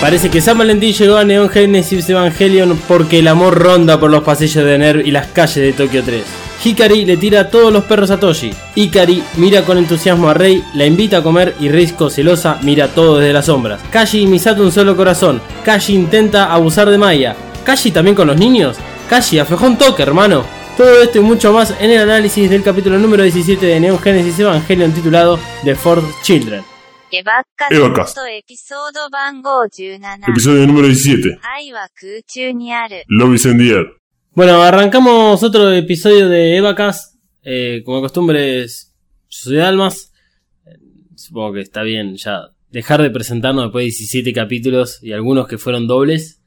Parece que Sam Valentín llegó a Neon Genesis Evangelion porque el amor ronda por los pasillos de Nerv y las calles de Tokio 3. Hikari le tira a todos los perros a Toshi. Ikari mira con entusiasmo a Rei, la invita a comer y Risco, celosa, mira todo desde las sombras. Kashi y Misato un solo corazón. Kashi intenta abusar de Maya. Kashi también con los niños. Kashi, afejón toque, hermano. Todo esto y mucho más en el análisis del capítulo número 17 de Neon Genesis Evangelion titulado The Fourth Children. エヴァカエヴァカスストエピソード番号17 Episodio número 17. 愛は空中にある Lobbies in the Air. Bueno, arrancamos otro episodio de Evacast. Eh, como de costumbre, es- yo soy Almas. Eh, Supongo que está bien ya dejar de presentarnos después de 17 capítulos y algunos que fueron dobles.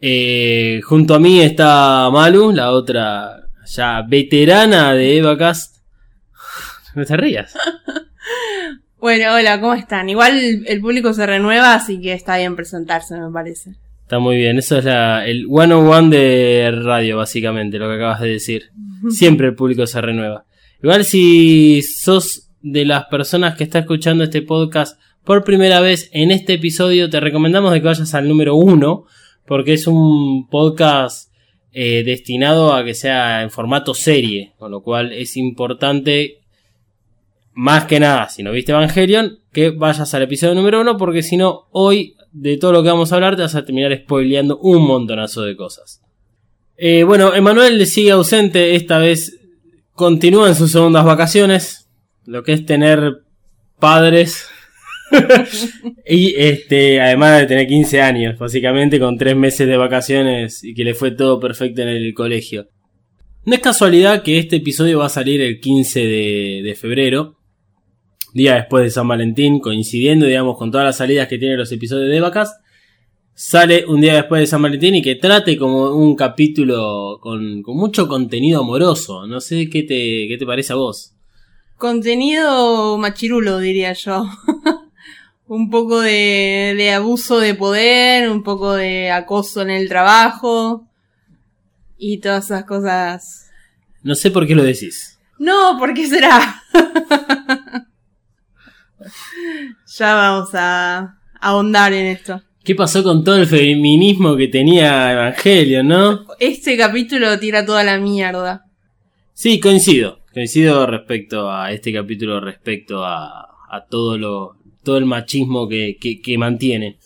Eh, junto a mí está Malu, la otra ya veterana de Evacast. No te rías. Bueno, hola, ¿cómo están? Igual el, público se renueva, así que está bien presentarse, me parece. Está muy bien, eso es la, el one on one de radio, básicamente, lo que acabas de decir. Siempre el público se renueva. Igual si sos de las personas que está escuchando este podcast por primera vez en este episodio, te recomendamos de que vayas al número uno, porque es un podcast eh, destinado a que sea en formato serie, con lo cual es importante, más que nada, si no viste Evangelion, que vayas al episodio número uno, porque si no, hoy de todo lo que vamos a hablar te vas a terminar spoileando un montonazo de cosas. Eh, bueno, Emanuel sigue ausente, esta vez continúa en sus segundas vacaciones, lo que es tener padres. y este, además de tener 15 años, básicamente con 3 meses de vacaciones y que le fue todo perfecto en el colegio. No es casualidad que este episodio va a salir el 15 de, de febrero, día después de San Valentín, coincidiendo, digamos, con todas las salidas que tienen los episodios de Vacas, sale un día después de San Valentín y que trate como un capítulo con, con mucho contenido amoroso. No sé qué te, qué te parece a vos. Contenido machirulo, diría yo. un poco de, de abuso de poder, un poco de acoso en el trabajo y todas esas cosas. No sé por qué lo decís. No, ¿por qué será? ya vamos a ahondar en esto. ¿Qué pasó con todo el feminismo que tenía Evangelio, no? Este capítulo tira toda la mierda. Sí, coincido. Coincido respecto a este capítulo, respecto a, a todo lo, todo el machismo que, que, que mantiene.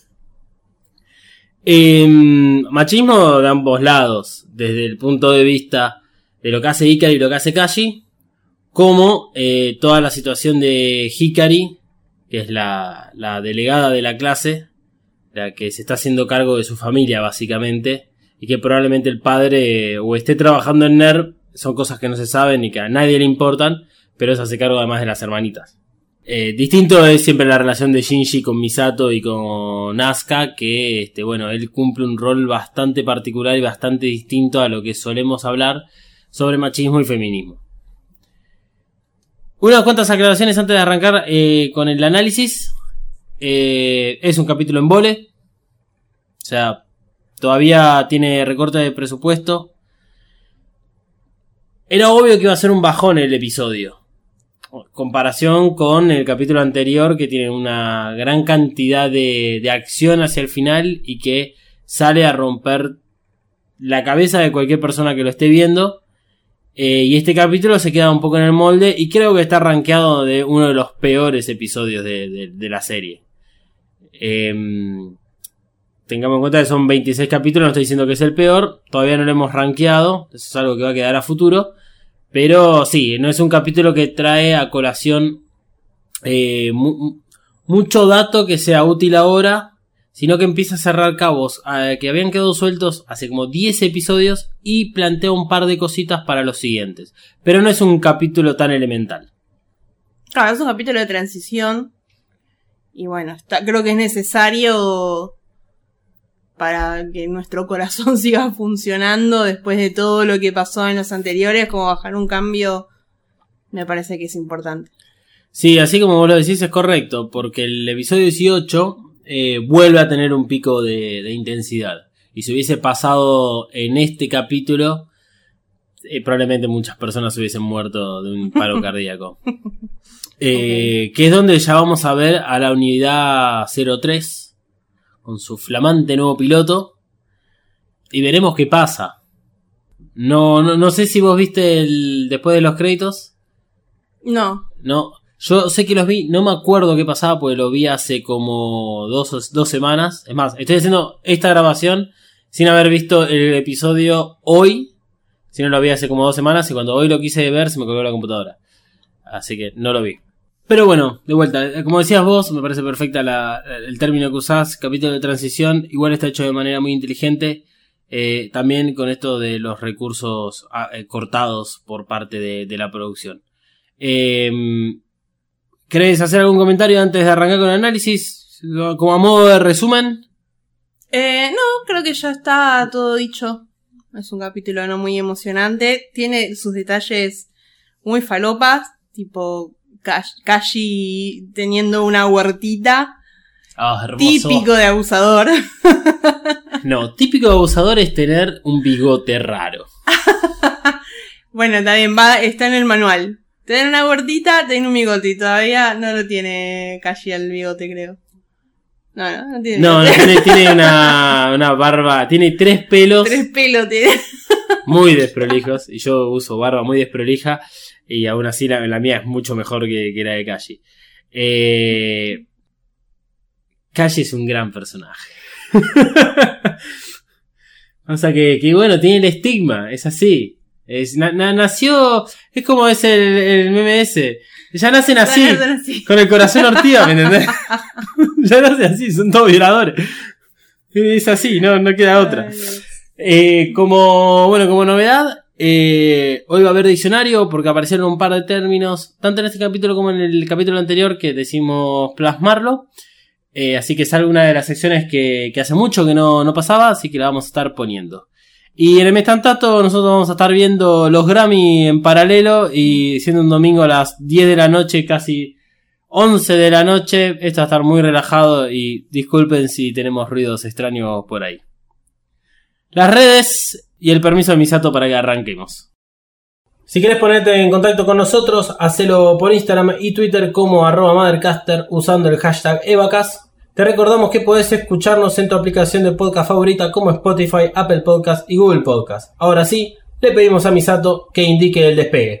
Em, machismo de ambos lados, desde el punto de vista de lo que hace Hikari y lo que hace Kashi, como eh, toda la situación de Hikari, que es la, la delegada de la clase, la que se está haciendo cargo de su familia básicamente, y que probablemente el padre eh, o esté trabajando en NERV, son cosas que no se saben y que a nadie le importan, pero se hace cargo además de las hermanitas. Eh, distinto es siempre la relación de Shinji con Misato y con Asuka, que este, bueno, él cumple un rol bastante particular y bastante distinto a lo que solemos hablar sobre machismo y feminismo. Unas cuantas aclaraciones antes de arrancar eh, con el análisis. Eh, es un capítulo en vole. O sea, todavía tiene recorte de presupuesto. Era obvio que iba a ser un bajón el episodio. Comparación con el capítulo anterior que tiene una gran cantidad de, de acción hacia el final y que sale a romper la cabeza de cualquier persona que lo esté viendo. Eh, y este capítulo se queda un poco en el molde y creo que está rankeado de uno de los peores episodios de, de- la serie. Em, tengamos en cuenta que son 26 capítulos, no estoy diciendo que es el peor, todavía no lo hemos rankeado, eso es algo que va a quedar a futuro. Pero sí, no es un capítulo que trae a colación eh, mu- mucho dato que sea útil ahora, sino que empieza a cerrar cabos eh, que habían quedado sueltos hace como 10 episodios y plantea un par de cositas para los siguientes. Pero no es un capítulo tan elemental. Claro, es un capítulo de transición. Y bueno, está, creo que es necesario para que nuestro corazón siga funcionando después de todo lo que pasó en los anteriores, como bajar un cambio, me parece que es importante. Sí, así como vos lo decís es correcto, porque el episodio 18 eh, vuelve a tener un pico de, de intensidad. Y si hubiese pasado en este capítulo, eh, probablemente muchas personas hubiesen muerto de un paro cardíaco. Eh, Que es donde ya vamos a ver a la unidad 03 con su flamante nuevo piloto y veremos qué pasa. No, no, no sé si vos viste el después de los créditos. No. No, yo sé que los vi, no me acuerdo qué pasaba porque lo vi hace como dos, dos semanas. Es más, estoy haciendo esta grabación sin haber visto el episodio hoy, si no lo vi hace como dos semanas y cuando hoy lo quise ver se me colgó la computadora. Así que no lo vi. Pero bueno, de vuelta, eh, como decías vos, me parece perfecta el término que usás, capítulo de transición, igual está hecho de manera muy inteligente, eh, también con esto de los recursos ah, eh, cortados por parte de, la producción. Eh, ¿Querés hacer algún comentario antes de arrancar con el análisis? Como a modo de resumen. Eh, no, creo que ya está todo dicho. Es un capítulo no muy emocionante. Tiene sus detalles muy falopas, tipo Kash- Kashi teniendo una huertita. Ah. Típico de abusador. No, típico de abusador es tener un bigote raro. bueno, está bien, va, está en el manual. Tener una huertita, tiene un bigote y todavía no lo tiene Kashi el bigote, creo. No, no, no tiene. No, no, tiene, tiene una, una barba, tiene tres pelos Tres pelos tiene. muy desprolijos. Y yo uso barba muy desprolija. Y aún así la, la mía es mucho mejor que, que la de Kashi. Eh, Kashi es un gran personaje. o sea que, que bueno, tiene el estigma, es así. Es, na- na- nació, es como es el, el MMS. Ya nacen así, con el corazón ortiga, ¿me entendés? ya nacen así, son todos violadores. Es así, no, no queda otra. Eh, como, bueno, como novedad, eh, hoy va a haber diccionario porque aparecieron un par de términos, tanto en este capítulo como en el capítulo anterior que decimos plasmarlo. Eh, así que es alguna de las secciones que, que hace mucho que no, no pasaba, así que la vamos a estar poniendo. Y en el mes tantato nosotros vamos a estar viendo los Grammy en paralelo y siendo un domingo a las 10 de la noche, casi 11 de la noche, esto va a estar muy relajado y disculpen si tenemos ruidos extraños por ahí las redes y el permiso de Misato para que arranquemos. Si quieres ponerte en contacto con nosotros, hacelo por Instagram y Twitter como arroba Mothercaster usando el hashtag Evacas. Te recordamos que podés escucharnos en tu aplicación de podcast favorita como Spotify, Apple Podcast y Google Podcast. Ahora sí, le pedimos a Misato que indique el despegue.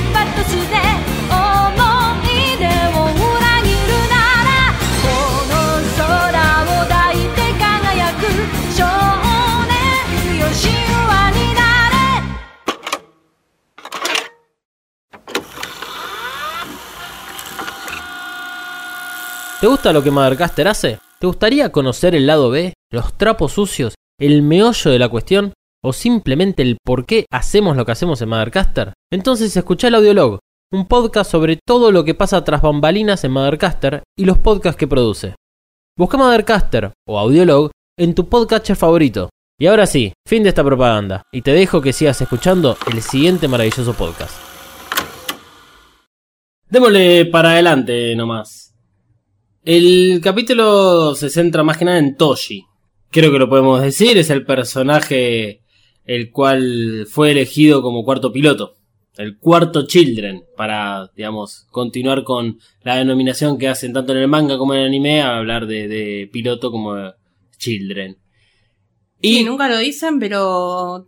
熱いパトスで思い出を裏切るならこの空を抱いて輝く少年よ神話になれ ¿Te gusta lo que Mothercaster hace? ¿Te gustaría conocer el lado B, los trapos sucios, el meollo de la cuestión? ¿O simplemente el por qué hacemos lo que hacemos en Mothercaster? Entonces escucha el Audiolog, un podcast sobre todo lo que pasa tras bambalinas en Mothercaster y los podcasts que produce. Busca Mothercaster o Audiolog en tu podcatcher favorito. Y ahora sí, fin de esta propaganda, y te dejo que sigas escuchando el siguiente maravilloso podcast. Démosle para adelante nomás. El capítulo se centra más que nada en Toshi. Creo que lo podemos decir, es el personaje el cual fue elegido como cuarto piloto. El cuarto Children, para, digamos, continuar con la denominación que hacen tanto en el manga como en el anime, a hablar de, de piloto como Children. Y Sí, nunca lo dicen, pero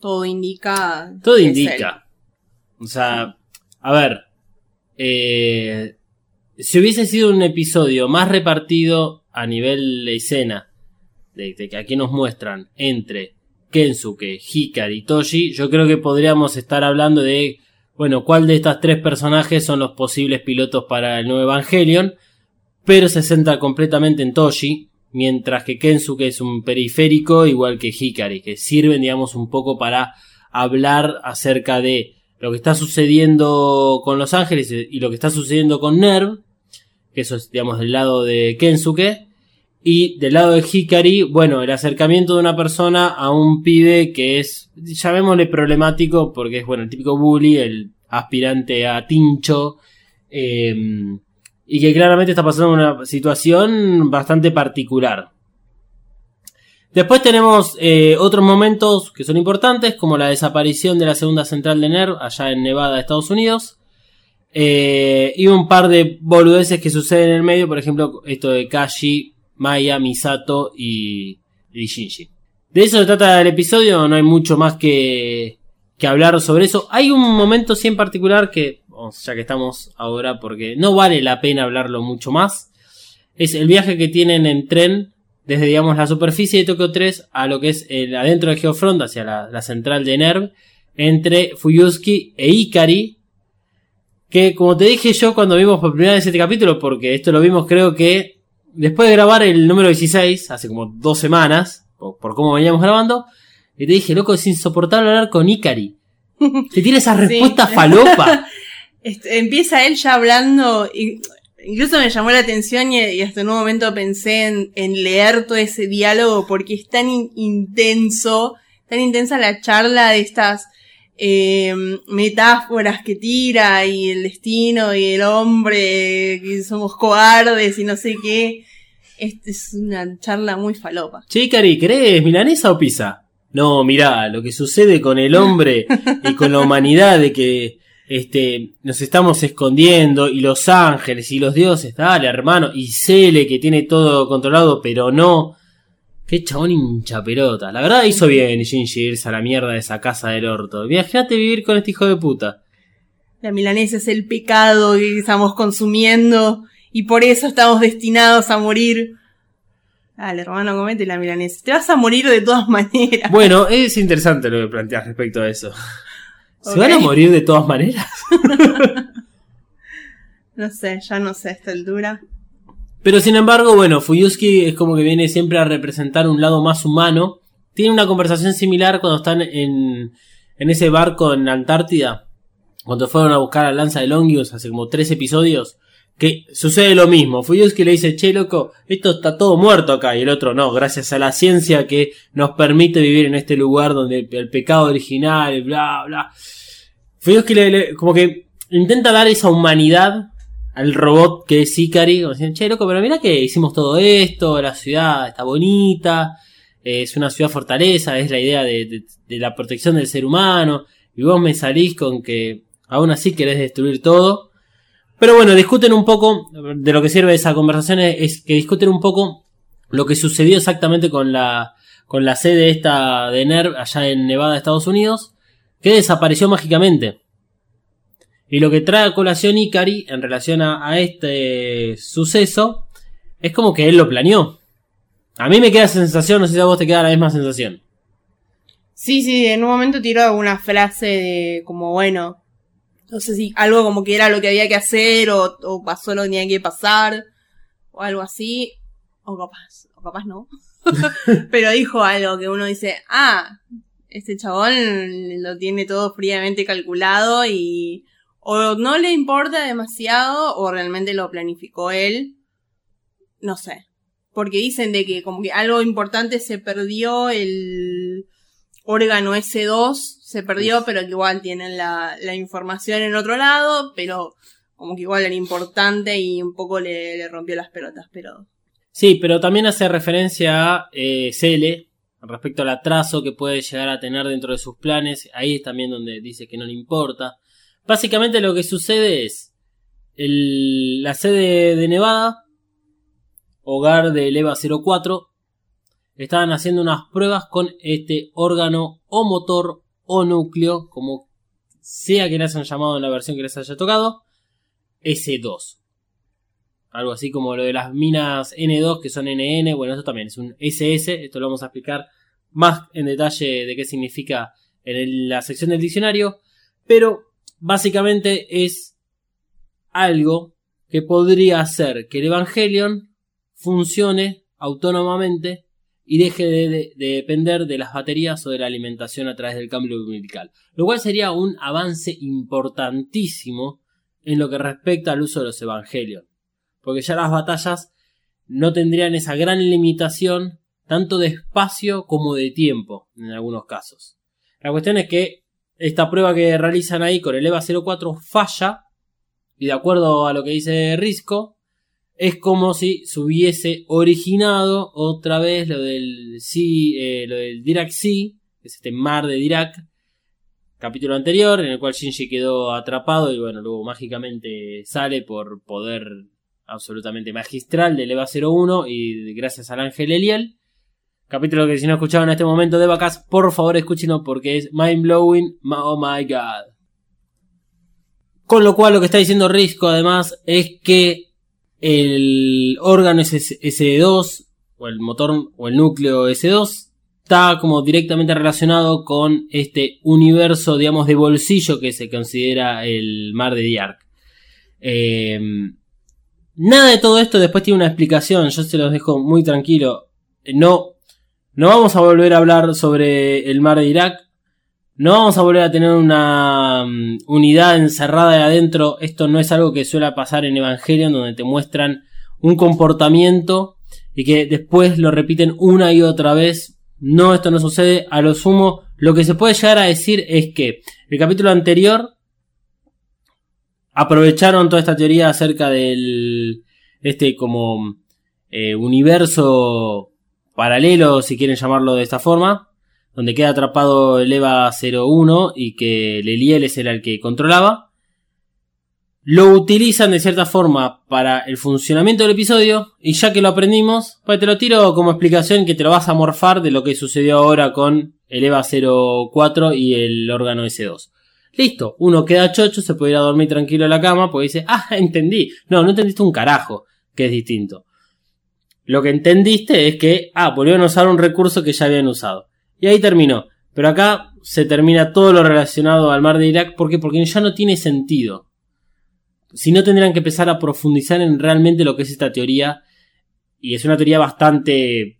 todo indica. todo indica. O sea, a ver, eh, si hubiese sido un episodio más repartido a nivel de escena, de, de que aquí nos muestran entre Kensuke, Hikari Toshi, yo creo que podríamos estar hablando de, bueno, cuál de estas tres personajes son los posibles pilotos para el nuevo Evangelion, pero se centra completamente en Toshi, mientras que Kensuke es un periférico igual que Hikari, que sirven, digamos, un poco para hablar acerca de lo que está sucediendo con Los Ángeles y lo que está sucediendo con Nerv, que eso es, digamos, del lado de Kensuke, y del lado de Hikari, bueno, el acercamiento de una persona a un pibe que es, llamémosle problemático, porque es, bueno, el típico bully, el aspirante a Tincho, eh, y que claramente está pasando una situación bastante particular. Después tenemos eh, otros momentos que son importantes, como la desaparición de la segunda central de NERV allá en Nevada, Estados Unidos. Eh, y un par de boludeces que suceden en el medio, por ejemplo, esto de Kashi, Maya, Misato y, y Shinji. De eso se trata el episodio, no hay mucho más que, que hablar sobre eso. Hay un momento sí en particular que, ya que estamos ahora, porque no vale la pena hablarlo mucho más. Es el viaje que tienen en tren desde, digamos, la superficie de Tokio 3 a lo que es el adentro de Geofront, hacia la, central de NERV, entre Fuyusuki e Ikari. Que, como te dije yo cuando vimos por primera vez este capítulo, porque esto lo vimos creo que después de grabar el número 16, hace como dos semanas, por, por cómo veníamos grabando, y te dije, loco, es insoportable hablar con Ikari. Que tiene esa Sí. respuesta falopa. Este, empieza él ya hablando, y incluso me llamó la atención y, y hasta en un momento pensé en, en leer todo ese diálogo porque es tan in- intenso, tan intensa la charla de estas eh, metáforas que tira y el destino y el hombre, que somos cobardes y no sé qué. Este es una charla muy falopa. Che, Ikari, ¿querés milanesa o pizza? No, mirá, lo que sucede con el hombre y con la humanidad de que este, nos estamos escondiendo y los ángeles y los dioses, dale hermano, y Cele que tiene todo controlado, pero no. Qué chabón hincha pelota. La verdad hizo bien Shinji irse a la mierda de esa casa del orto. Imagínate vivir con este hijo de puta. La milanesa es el pecado que estamos consumiendo y por eso estamos destinados a morir. Dale, hermano, comete la milanesa. Te vas a morir de todas maneras. Bueno, es interesante lo que planteas respecto a eso. ¿Se van a morir de todas maneras? No sé, ya no sé a esta altura. Pero sin embargo, bueno, Fuyusuki es como que viene siempre a representar un lado más humano. Tiene una conversación similar cuando están en, en ese barco en Antártida. Cuando fueron a buscar a Lanza de Longius hace como tres episodios. Que sucede lo mismo. Fuyusuki le dice, che loco, esto está todo muerto acá. Y el otro no, gracias a la ciencia que nos permite vivir en este lugar donde el, pecado original, bla, bla. Fuyusuki le, le- como que intenta dar esa humanidad al robot que es Ikari, como diciendo, che, loco, pero mira que hicimos todo esto, la ciudad está bonita, eh, es una ciudad fortaleza, es la idea de, de- de la protección del ser humano, y vos me salís con que aún así querés destruir todo. Pero bueno, discuten un poco, de lo que sirve esa conversación es, es que discuten un poco lo que sucedió exactamente con la, con la sede esta de NERV allá en Nevada, Estados Unidos, que desapareció mágicamente. Y lo que trae a colación Ikari en relación a, a este suceso es como que él lo planeó. A mí me queda esa sensación, no sé si a vos te queda la misma sensación. Sí, sí, en un momento tiró alguna frase de como, bueno, no sé si algo como que era lo que había que hacer o, o pasó lo que tenía que pasar o algo así. O capaz, o capaz no. Pero dijo algo que uno dice, ah, este chabón lo tiene todo fríamente calculado y o no le importa demasiado o realmente lo planificó él. No sé. Porque dicen de que como que algo importante se perdió, el órgano S2 se perdió, pero que igual tienen la, la información en otro lado, pero como que igual era importante y un poco le, le rompió las pelotas, pero Sí, pero también hace referencia a eh, Cele, respecto al atraso que puede llegar a tener dentro de sus planes. Ahí es también donde dice que no le importa. Básicamente lo que sucede es la sede de Nevada, hogar del EVA 04, estaban haciendo unas pruebas con este órgano o motor o núcleo, como sea que le hayan llamado en la versión que les haya tocado, S2. Algo así como lo de las minas N2 que son NN, bueno, esto también es un SS, esto lo vamos a explicar más en detalle de qué significa en la sección del diccionario, pero básicamente es algo que podría hacer que el Evangelion funcione autónomamente y deje de, de- de depender de las baterías o de la alimentación a través del cambio umbilical. Lo cual sería un avance importantísimo en lo que respecta al uso de los Evangelion. Porque ya las batallas no tendrían esa gran limitación tanto de espacio como de tiempo en algunos casos. La cuestión es que esta prueba que realizan ahí con el EVA 04 falla y de acuerdo a lo que dice Risco es como si se hubiese originado otra vez lo del, sí, eh, lo del Dirac Sea, que es este mar de Dirac, capítulo anterior, en el cual Shinji quedó atrapado y bueno, luego mágicamente sale por poder absolutamente magistral del EVA 01 y gracias al ángel Eliel. Capítulo que si no escucharon en este momento de vacas, por favor escúchenlo porque es mind blowing, oh my god. Con lo cual lo que está diciendo Risco además es que el órgano SS S2 o el motor o el núcleo S2 está como directamente relacionado con este universo digamos de bolsillo que se considera el mar de Diark. Eh, nada de todo esto después tiene una explicación, yo se los dejo muy tranquilo. No, no vamos a volver a hablar sobre el mar de Irak. No vamos a volver a tener una mm, unidad encerrada de adentro. Esto no es algo que suele pasar en Evangelion, donde te muestran un comportamiento y que después lo repiten una y otra vez. No, esto no sucede. A lo sumo, lo que se puede llegar a decir es que el capítulo anterior aprovecharon toda esta teoría acerca del este como eh, universo paralelo, si quieren llamarlo de esta forma, donde queda atrapado el EVA 01 y que Leliel es el que controlaba. Lo utilizan de cierta forma para el funcionamiento del episodio y ya que lo aprendimos, pues te lo tiro como explicación que te lo vas a morfar de lo que sucedió ahora con el EVA 04 y el órgano S2. Listo, uno queda chocho, se puede ir a dormir tranquilo en la cama porque dice, ah, entendí. No, no entendiste un carajo, que es distinto. Lo que entendiste es que, ah, volvieron a usar un recurso que ya habían usado. Y ahí terminó. Pero acá se termina todo lo relacionado al mar de Irak. ¿Por qué? Porque ya no tiene sentido. Si no tendrían que empezar a profundizar en realmente lo que es esta teoría. Y es una teoría bastante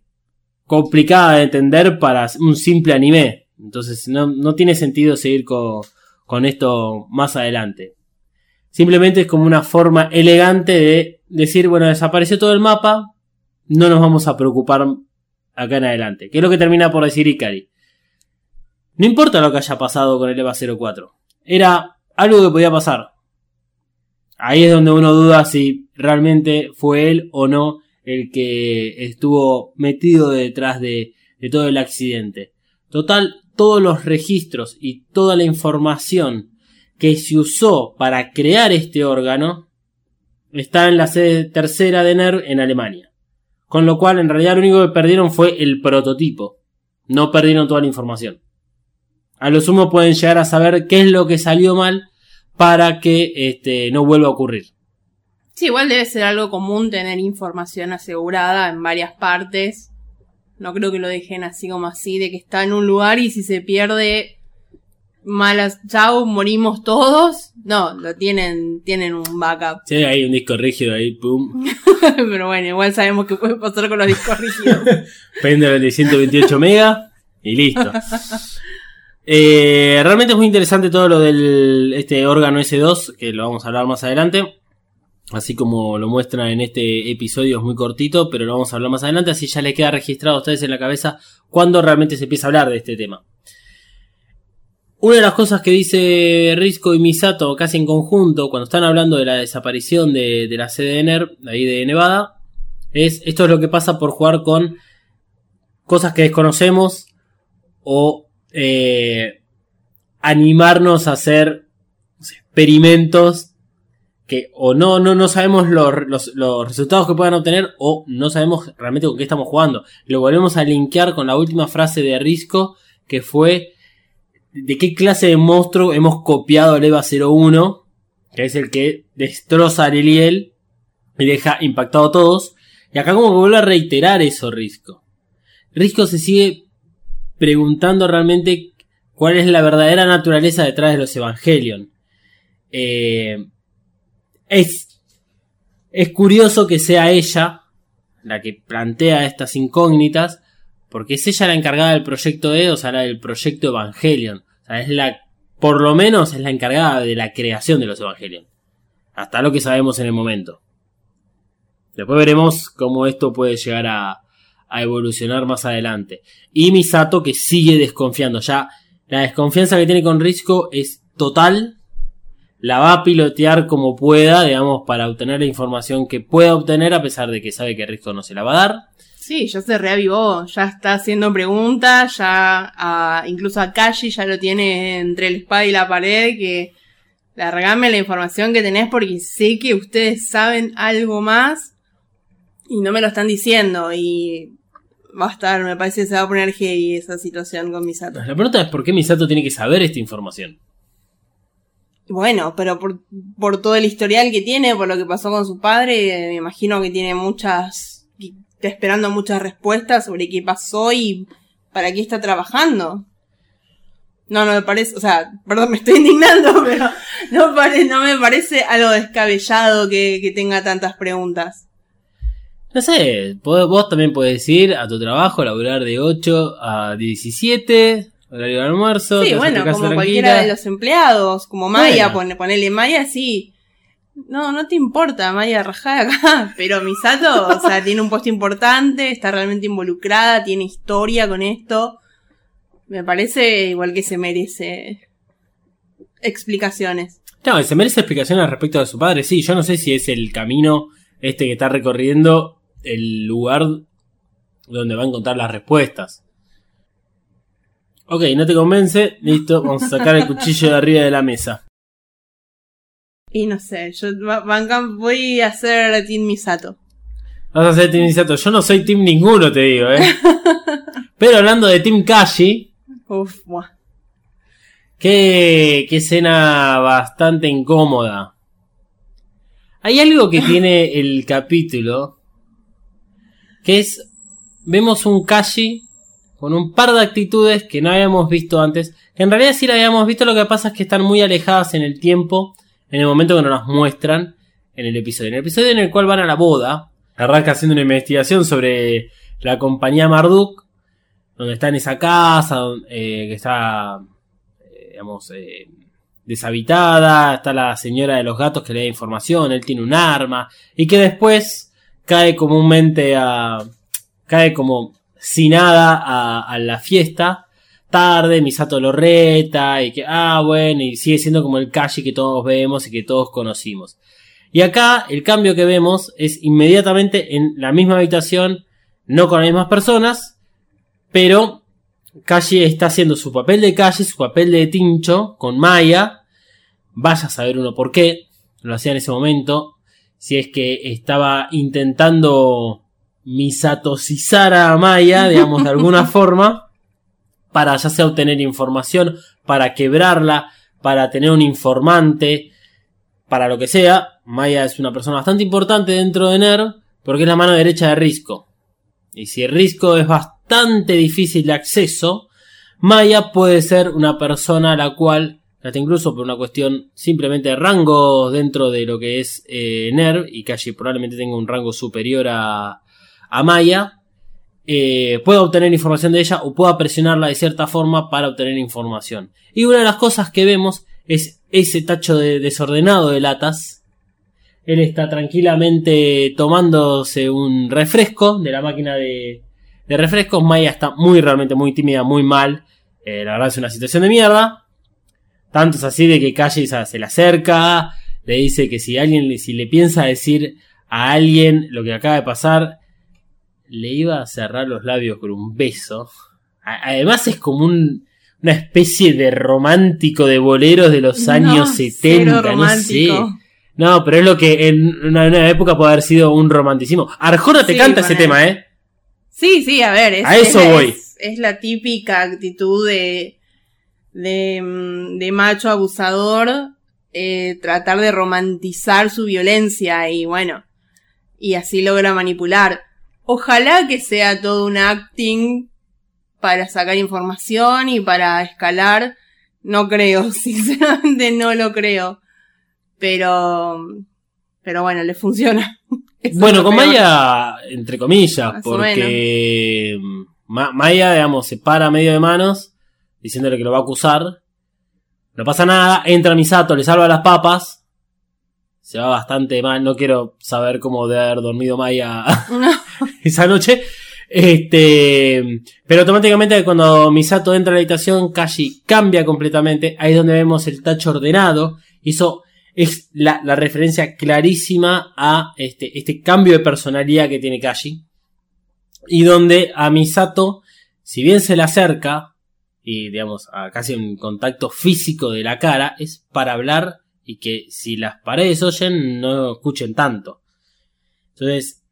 complicada de entender para un simple anime. Entonces no, no tiene sentido seguir con, con esto más adelante. Simplemente es como una forma elegante de decir, bueno, desapareció todo el mapa, no nos vamos a preocupar acá en adelante. Que es lo que termina por decir Ikari. No importa lo que haya pasado con el EVA 04. Era algo que podía pasar. Ahí es donde uno duda si realmente fue él o no el que estuvo metido detrás de, de todo el accidente. Total, todos los registros y toda la información que se usó para crear este órgano está en la sede tercera de NERV en Alemania. Con lo cual, en realidad, lo único que perdieron fue el prototipo. No perdieron toda la información. A lo sumo pueden llegar a saber qué es lo que salió mal para que este, no vuelva a ocurrir. Sí, igual debe ser algo común tener información asegurada en varias partes. No creo que lo dejen así como así, de que está en un lugar y si se pierde, malas, chau, morimos todos. No, lo tienen, tienen un backup. Sí, hay un disco rígido ahí, pum. Pero bueno, igual sabemos que puede pasar con los discos rígidos. Pendrive de 128 megas y listo. Eh, realmente es muy interesante todo lo del este órgano S2, que lo vamos a hablar más adelante. Así como lo muestra en este episodio, es muy cortito, pero lo vamos a hablar más adelante, así ya les queda registrado a ustedes en la cabeza cuando realmente se empieza a hablar de este tema. Una de las cosas que dice Risco y Misato casi en conjunto cuando están hablando de la desaparición de, la de ahí de Nevada, es esto es lo que pasa por jugar con cosas que desconocemos o eh, animarnos a hacer experimentos que o no, no, no sabemos los, los- los resultados que puedan obtener o no sabemos realmente con qué estamos jugando. Lo volvemos a linkear con la última frase de Risco que fue de qué clase de monstruo hemos copiado el EVA 01, que es el que destroza a Liliel y deja impactado a todos. Y acá como que vuelve a reiterar eso Risco. Risco se sigue preguntando realmente cuál es la verdadera naturaleza detrás de los Evangelion. Eh, es, es curioso que sea ella la que plantea estas incógnitas, porque es ella la encargada del proyecto E, o sea, del proyecto Evangelion. Es la, por lo menos es la encargada de la creación de los Evangelion. Hasta lo que sabemos en el momento. Después veremos cómo esto puede llegar a, a evolucionar más adelante. Y Misato que sigue desconfiando. Ya la desconfianza que tiene con Risco es total. La va a pilotear como pueda, digamos, para obtener la información que pueda obtener, a pesar de que sabe que Risco no se la va a dar. Sí, ya se reavivó, ya está haciendo preguntas, ya a- incluso a Kashi ya lo tiene entre el espada y la pared, que largame la información que tenés porque sé que ustedes saben algo más y no me lo están diciendo y va a estar, me parece que se va a poner heavy esa situación con Misato. La pregunta es por qué Misato tiene que saber esta información. Bueno, pero por, por todo el historial que tiene, por lo que pasó con su padre, me imagino que tiene muchas, esperando muchas respuestas sobre qué pasó y para qué está trabajando. No, no me parece, o sea, perdón, me estoy indignando, pero no, pare- no me parece algo descabellado que, que tenga tantas preguntas. No sé, vos también podés ir a tu trabajo, laburar de 8 a 17, horario de almuerzo. Sí, bueno, como tranquila. cualquiera de los empleados, como Maya, Bueno. pone, ponele Maya, sí. No, no te importa, Maya, rajá acá. Pero Misato, o sea, tiene un puesto importante, está realmente involucrada, tiene historia con esto. Me parece igual que se merece explicaciones. No, se merece explicaciones respecto de su padre. Sí, yo no sé si es el camino este que está recorriendo el lugar donde va a encontrar las respuestas. Ok, no te convence. Listo, vamos a sacar el cuchillo de arriba de la mesa. Y no sé, yo voy a hacer Team Misato. Vas a ser Team Misato. Yo no soy Team ninguno, te digo, eh. Pero hablando de Team Kashi, Uf, buah. Qué, qué escena bastante incómoda. Hay algo que tiene el capítulo, que es, vemos un Kashi con un par de actitudes que no habíamos visto antes, que en realidad sí la habíamos visto, lo que pasa es que están muy alejadas en el tiempo, en el momento que nos las muestran en el episodio. En el episodio en el cual van a la boda, arranca haciendo una investigación sobre la compañía Marduk, donde está en esa casa, eh, que está eh, digamos, eh, deshabitada, está la señora de los gatos que le da información, él tiene un arma, y que después cae comúnmente a... cae como sin nada a, a la fiesta, tarde, Misato lo reta, y que, ah, bueno, y sigue siendo como el Kashi que todos vemos y que todos conocimos. Y acá el cambio que vemos es inmediatamente en la misma habitación, no con las mismas personas, pero Kashi está haciendo su papel de Kashi, su papel de Tincho con Maya. Vaya a saber uno por qué lo hacía en ese momento. Si es que estaba intentando misatosizar a Maya, digamos, de alguna forma, para ya sea obtener información, para quebrarla, para tener un informante, para lo que sea. Maya es una persona bastante importante dentro de NER, porque es la mano derecha de Risco. Y si Risco es bastante difícil de acceso, Maya puede ser una persona a la cual, hasta incluso por una cuestión simplemente de rango dentro de lo que es eh, NERV, y Kashi probablemente tenga un rango superior a, a Maya, eh, pueda obtener información de ella o pueda presionarla de cierta forma para obtener información. Y una de las cosas que vemos es ese tacho de desordenado de latas. Él está tranquilamente tomándose un refresco de la máquina de, de refrescos. Maya está muy, realmente muy tímida, muy mal. Eh, la verdad es una situación de mierda. Tanto es así de que Calle se le acerca, le dice que si alguien, si le piensa decir a alguien lo que acaba de pasar, le iba a cerrar los labios con un beso. A- Además es como un- una especie de romántico de boleros de los años No, 70, cero no sé. No, pero es lo que en una, una época puede haber sido un romanticismo. Arjona te Sí, canta ese tema, ¿eh? Sí, sí, a ver. Es, A eso es voy. Es, es la típica actitud de, de, mm, de macho abusador, eh, tratar de romantizar su violencia y bueno, y así logra manipular. Ojalá que sea todo un acting para sacar información y para escalar. No creo, sinceramente no lo creo. Pero, pero bueno, le funciona. Eso Bueno, con peor. Maya, entre comillas, Más porque Ma- Maya, digamos, se para medio de manos, diciéndole que lo va a acusar. No pasa nada, entra Misato, le salva las papas. Se va bastante mal, no quiero saber cómo de haber dormido Maya esa noche. Este, pero automáticamente cuando Misato entra a la habitación, Kashi cambia completamente. Ahí es donde vemos el tacho ordenado. Eso es la, referencia clarísima a este, este cambio de personalidad que tiene Kashi. Y donde a Misato, si bien se le acerca, y digamos, a casi un contacto físico de la cara, es para hablar y que si las paredes oyen, no escuchen tanto. Entonces,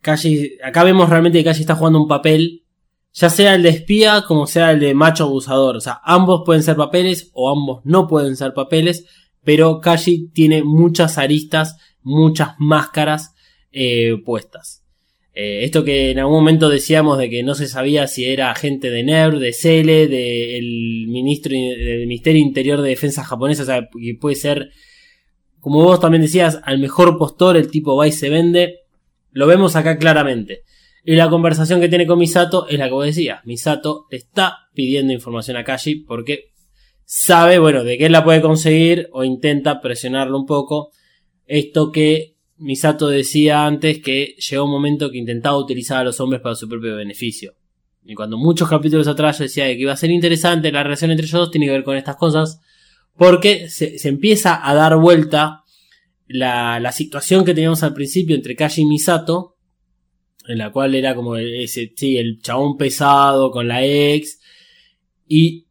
Kashi, acá vemos realmente que Kashi está jugando un papel, ya sea el de espía como sea el de macho abusador. O sea, ambos pueden ser papeles o ambos no pueden ser papeles, pero Kashi tiene muchas aristas, muchas máscaras eh, puestas. Eh, esto que en algún momento decíamos de que no se sabía si era agente de NERV, de CELE, del ministro del Ministerio Interior de Defensa japonesa, o sea, que puede ser, como vos también decías, al mejor postor el tipo va y se vende. Lo vemos acá claramente. Y la conversación que tiene con Misato es la que vos decías. Misato está pidiendo información a Kashi porque sabe, bueno, de que él la puede conseguir o intenta presionarlo un poco. Esto que Misato decía antes que llegó un momento que intentaba utilizar a los hombres para su propio beneficio. Y cuando muchos capítulos atrás yo decía que iba a ser interesante la relación entre ellos dos, tiene que ver con estas cosas. Porque se empieza a dar vuelta la, situación que teníamos al principio entre Kashi y Misato. En la cual era como ese, sí, el chabón pesado con la ex. Y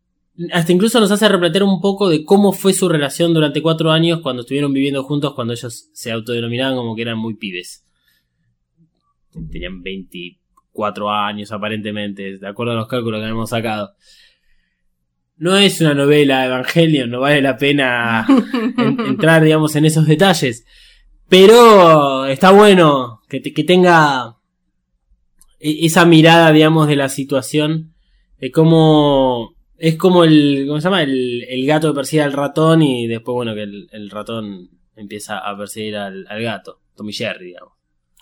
hasta incluso nos hace replantear un poco de cómo fue su relación durante cuatro años cuando estuvieron viviendo juntos, cuando ellos se autodenominaban como que eran muy pibes. Tenían 24 años aparentemente, de acuerdo a los cálculos que habíamos sacado. No es una novela Evangelion, no vale la pena en- entrar, digamos, en esos detalles. Pero está bueno que, te- que tenga e- esa mirada, digamos, de la situación, de cómo es como el, ¿cómo se llama? El, el gato que persigue al ratón y después, bueno, que el, el ratón empieza a perseguir al, al gato, Tommy Jerry, digamos.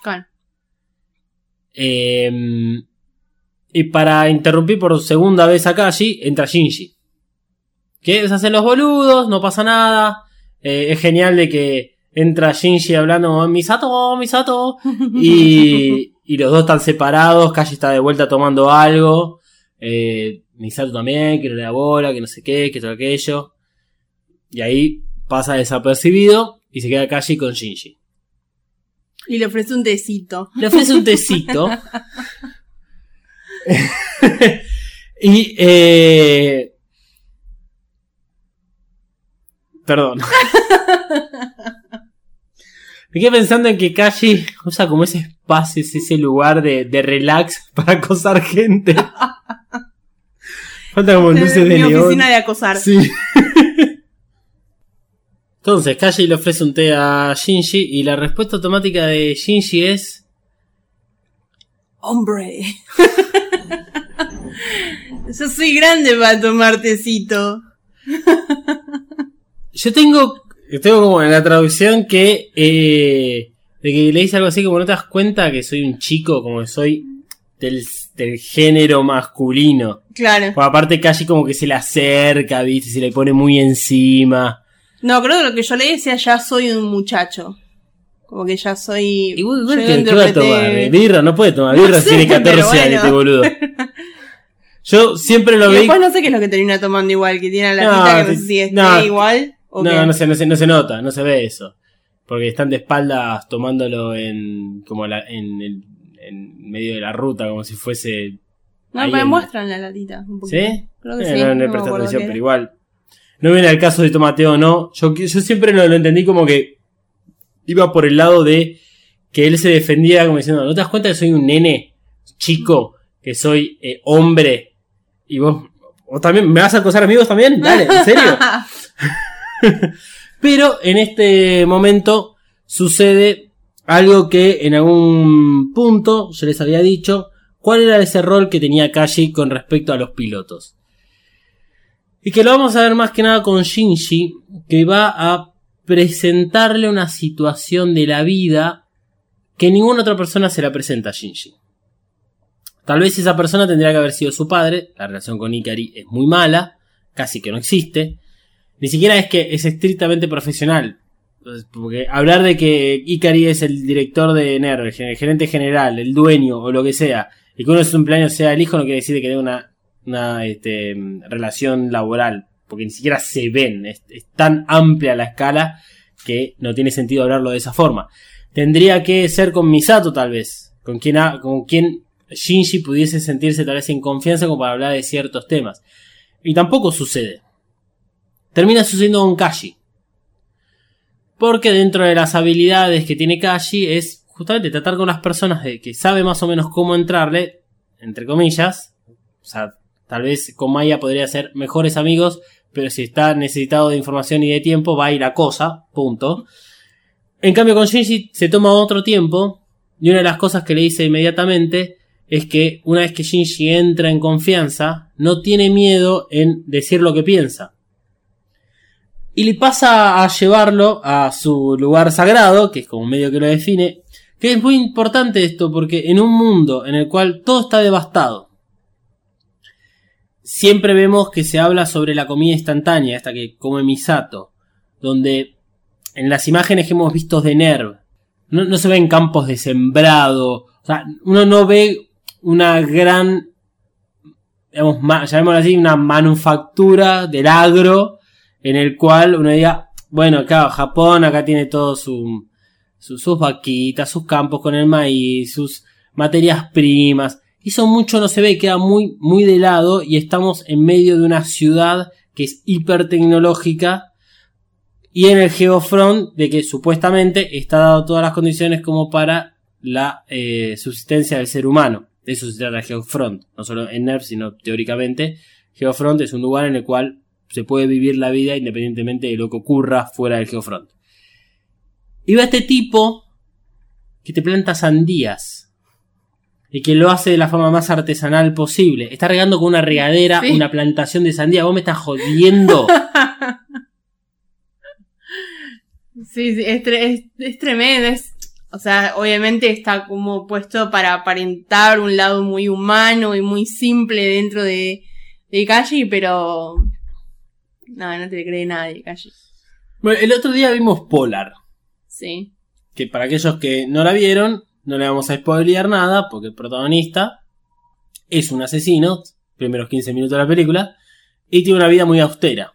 Claro. Eh, y para interrumpir por segunda vez a Kashi, entra Shinji. Que se hacen los boludos, no pasa nada. Eh, es genial de que entra Shinji hablando Misato, Misato. Y, y los dos están separados. Kashi está de vuelta tomando algo. Eh, Misato también, que no le da bola, que no sé qué, que todo aquello. Y ahí pasa desapercibido y se queda Kashi con Shinji. Y le ofrece un tecito. Le ofrece un tecito. y eh... Perdón. Me quedé pensando en que Kashi usa como ese espacio, ese- lugar de, de relax para acosar gente. Falta como luces de Mi neón. oficina de acosar. Sí. Entonces, Kashi le ofrece un té a Shinji y la respuesta automática de Shinji es... Hombre. Yo soy grande para tomar tecito. Yo tengo, tengo como en la traducción que, eh, de que le dice algo así como no te das cuenta que soy un chico, como que soy del, del género masculino. Claro. Pues aparte Kashi como que se le acerca, viste, se le pone muy encima. No, creo que lo que yo leí decía ya soy un muchacho. Como que ya soy. Igual, igual que, ¿qué va a tomar? ¿Birra? No puede tomar No birra si sé, tiene 14 pero años, este boludo. Yo siempre lo Y vi... después no sé qué es lo que termina tomando igual, que tiene la No, latita que no sé si esté no. igual o. No, no se, no, se, no se nota, no se ve eso. Porque están de espaldas tomándolo en como la, en, el, en medio de la ruta, como si fuese. No, me en- muestran la latita. Un poquito. ¿Sí? Creo que Eh, sí. no, no presté acuerdo atención, pero igual. No viene al caso de Tomateo o no. Yo, yo siempre lo, lo entendí como que iba por el lado de que él se defendía como diciendo, ¿no te das cuenta que soy un nene chico? Que soy eh, hombre. Y vos, ¿vos también me vas a acosar amigos también? Dale, ¿en serio? Pero en este momento sucede algo que en algún punto yo les había dicho cuál era ese rol que tenía Kashi con respecto a los pilotos. Y que lo vamos a ver más que nada con Shinji, que va a presentarle una situación de la vida que ninguna otra persona se la presenta a Shinji. Tal vez esa persona tendría que haber sido su padre, la relación con Ikari es muy mala, casi que no existe, ni siquiera es que es estrictamente profesional. Porque hablar de que Ikari es el director de NERV, el gerente general, el dueño o lo que sea, y que uno de sus cumpleaños sea el hijo, no quiere decir que tenga una, este, relación laboral. Porque ni siquiera se ven. Es, es tan amplia la escala que no tiene sentido hablarlo de esa forma. Tendría que ser con Misato, tal vez. Con quien, ha- con quien Shinji pudiese sentirse tal vez en confianza como para hablar de ciertos temas. Y tampoco sucede termina sucediendo con Kashi. Porque dentro de las habilidades que tiene Kashi es justamente tratar con las personas de que sabe más o menos cómo entrarle, entre comillas. O sea, tal vez con Maya podría ser mejores amigos, pero si está necesitado de información y de tiempo, va a ir a cosa, punto. En cambio con Shinji se toma otro tiempo, y una de las cosas que le dice inmediatamente es que una vez que Shinji entra en confianza, no tiene miedo en decir lo que piensa y le pasa a llevarlo a su lugar sagrado, que es como medio que lo define, que es muy importante esto porque en un mundo en el cual todo está devastado, siempre vemos que se habla sobre la comida instantánea, esta que come Misato, donde en las imágenes que hemos visto de Nerv, no, no se ven campos de sembrado, o sea, uno no ve una gran, digamos, llamémoslo así, una manufactura del agro, en el cual uno diga, bueno, claro, Japón acá tiene todo su, su- sus vaquitas, sus campos con el maíz, sus materias primas. Eso mucho no se ve, queda muy, muy de lado y estamos en medio de una ciudad que es hiper tecnológica y en el Geofront de que supuestamente está dado todas las condiciones como para la eh, subsistencia del ser humano. De eso se trata Geofront, no solo en NERF, sino teóricamente. Geofront es un lugar en el cual se puede vivir la vida independientemente de lo que ocurra fuera del Geofront. Y va este tipo que te planta sandías. Y que lo hace de la forma más artesanal posible. Está regando con una regadera Sí. una plantación de sandía. Vos me estás jodiendo. Sí, sí, es, tre- es, es tremendo. Es, o sea, obviamente está como puesto para aparentar un lado muy humano y muy simple dentro de, de Kashi, pero. No, no te cree nadie, Kashi. Bueno, el otro día vimos Polar. Sí. Que para aquellos que no la vieron, no le vamos a spoilear nada, porque el protagonista es un asesino, primeros 15 minutos de la película, y tiene una vida muy austera.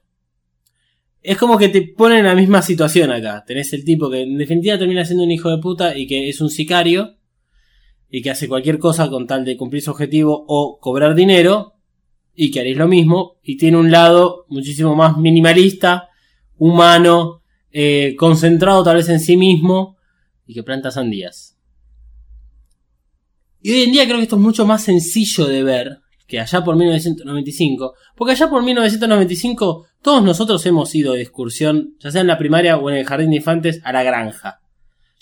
Es como que te ponen en la misma situación acá. Tenés el tipo que en definitiva termina siendo un hijo de puta y que es un sicario, y que hace cualquier cosa con tal de cumplir su objetivo o cobrar dinero, y que haréis lo mismo, y tiene un lado muchísimo más minimalista, humano, eh, concentrado tal vez en sí mismo, y que planta sandías. Y hoy en día creo que esto es mucho más sencillo de ver que allá por 1995, porque allá por 1995 todos nosotros hemos ido de excursión, ya sea en la primaria o en el jardín de infantes, a la granja.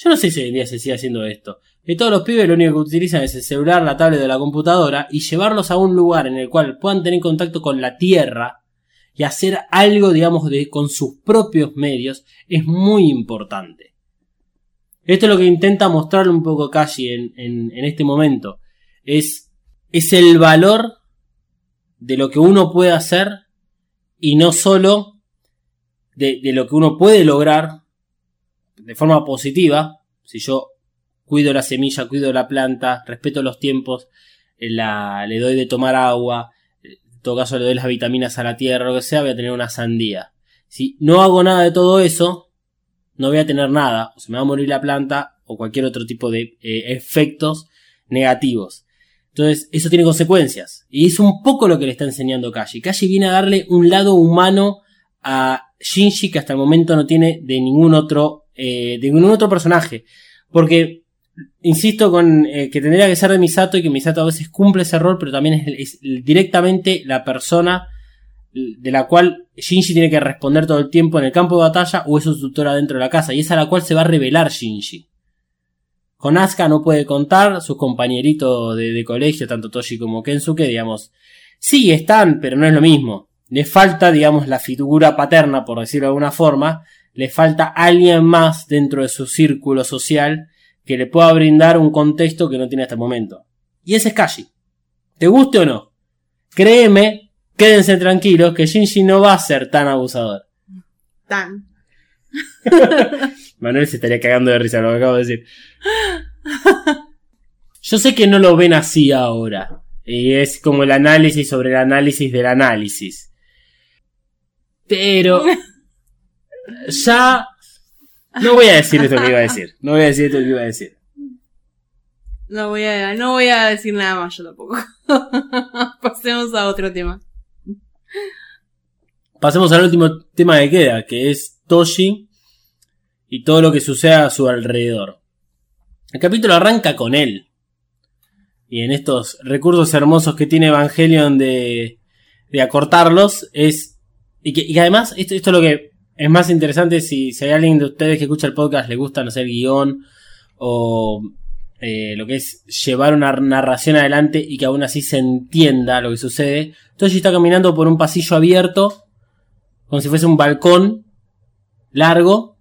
Yo no sé si hoy en día se sigue haciendo esto. Que todos los pibes lo único que utilizan es el celular, la tablet de la computadora y llevarlos a un lugar en el cual puedan tener contacto con la tierra y hacer algo, digamos, de, con sus propios medios es muy importante. Esto es lo que intenta mostrarle un poco Kashi en, en, este momento. Es, es el valor de lo que uno puede hacer y no solo de lo que uno puede lograr de forma positiva. Si yo cuido la semilla, cuido la planta, respeto los tiempos, eh, la, le doy de tomar agua, en todo caso le doy las vitaminas a la tierra, lo que sea, voy a tener una sandía. Si no hago nada de todo eso, no voy a tener nada, o se me va a morir la planta o cualquier otro tipo de eh, efectos negativos. Entonces, eso tiene consecuencias. Y es un poco lo que le está enseñando Kashi. Kashi viene a darle un lado humano a Shinji que hasta el momento no tiene de ningún otro, eh, de ningún otro personaje. Porque, insisto con eh, que tendría que ser de Misato y que Misato a veces cumple ese rol, pero también es, directamente la persona de la cual Shinji tiene que responder todo el tiempo en el campo de batalla o es su tutora dentro de la casa. Y es a la cual se va a revelar Shinji. Con Asuka no puede contar, sus compañeritos de, de colegio, tanto Toshi como Kensuke, digamos, sí están, pero no es lo mismo. Le falta, digamos, la figura paterna, por decirlo de alguna forma, le falta alguien más dentro de su círculo social que le pueda brindar un contexto que no tiene hasta el momento. Y ese es Kashi. ¿Te guste o no? Créeme, quédense tranquilos que Shinji no va a ser tan abusador. Tan. Manuel se estaría cagando de risa lo que acabo de decir. Yo sé que no lo ven así ahora. Y es como el análisis sobre el análisis del análisis. Pero ya no voy a decir esto que iba a decir. No voy a decir esto que iba a decir. No voy a, no voy a decir nada más yo tampoco. Pasemos a otro tema. Pasemos al último tema que queda, que es Toshi y todo lo que sucede a su alrededor. El capítulo arranca con él. Y en estos recursos hermosos que tiene Evangelion de, de acortarlos, es. Y que, y que además, esto, esto es lo que es más interesante si, si hay alguien de ustedes que escucha el podcast, le gusta, no guion o eh, lo que es llevar una narración adelante y que aún así se entienda lo que sucede. Toshi está caminando por un pasillo abierto, como si fuese un balcón largo,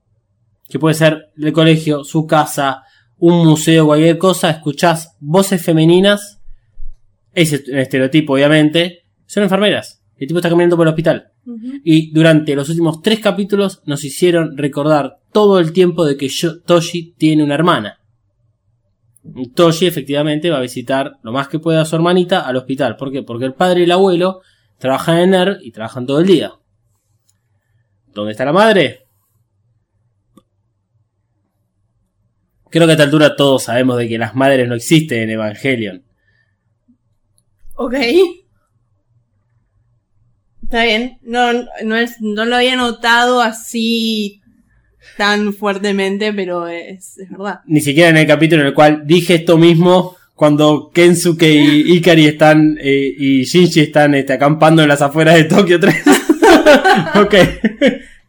que puede ser el colegio, su casa, un museo, cualquier cosa, escuchás voces femeninas, ese estereotipo obviamente, son enfermeras. El tipo está caminando por el hospital. Y durante los últimos tres capítulos nos hicieron recordar todo el tiempo de que yo- Toshi tiene una hermana. Toshi efectivamente va a visitar lo más que pueda a su hermanita al hospital. ¿Por qué? Porque el padre y el abuelo trabajan en NER y trabajan todo el día. ¿Dónde está la madre? Creo que a esta altura todos sabemos de que las madres no existen en Evangelion. Ok. Está bien. No, no, es, no lo había notado así tan fuertemente, pero es, es verdad. Ni siquiera en el capítulo en el cual dije esto mismo cuando Kensuke y Ikari están eh, y Shinji están este, acampando en las afueras de Tokio 3. ok.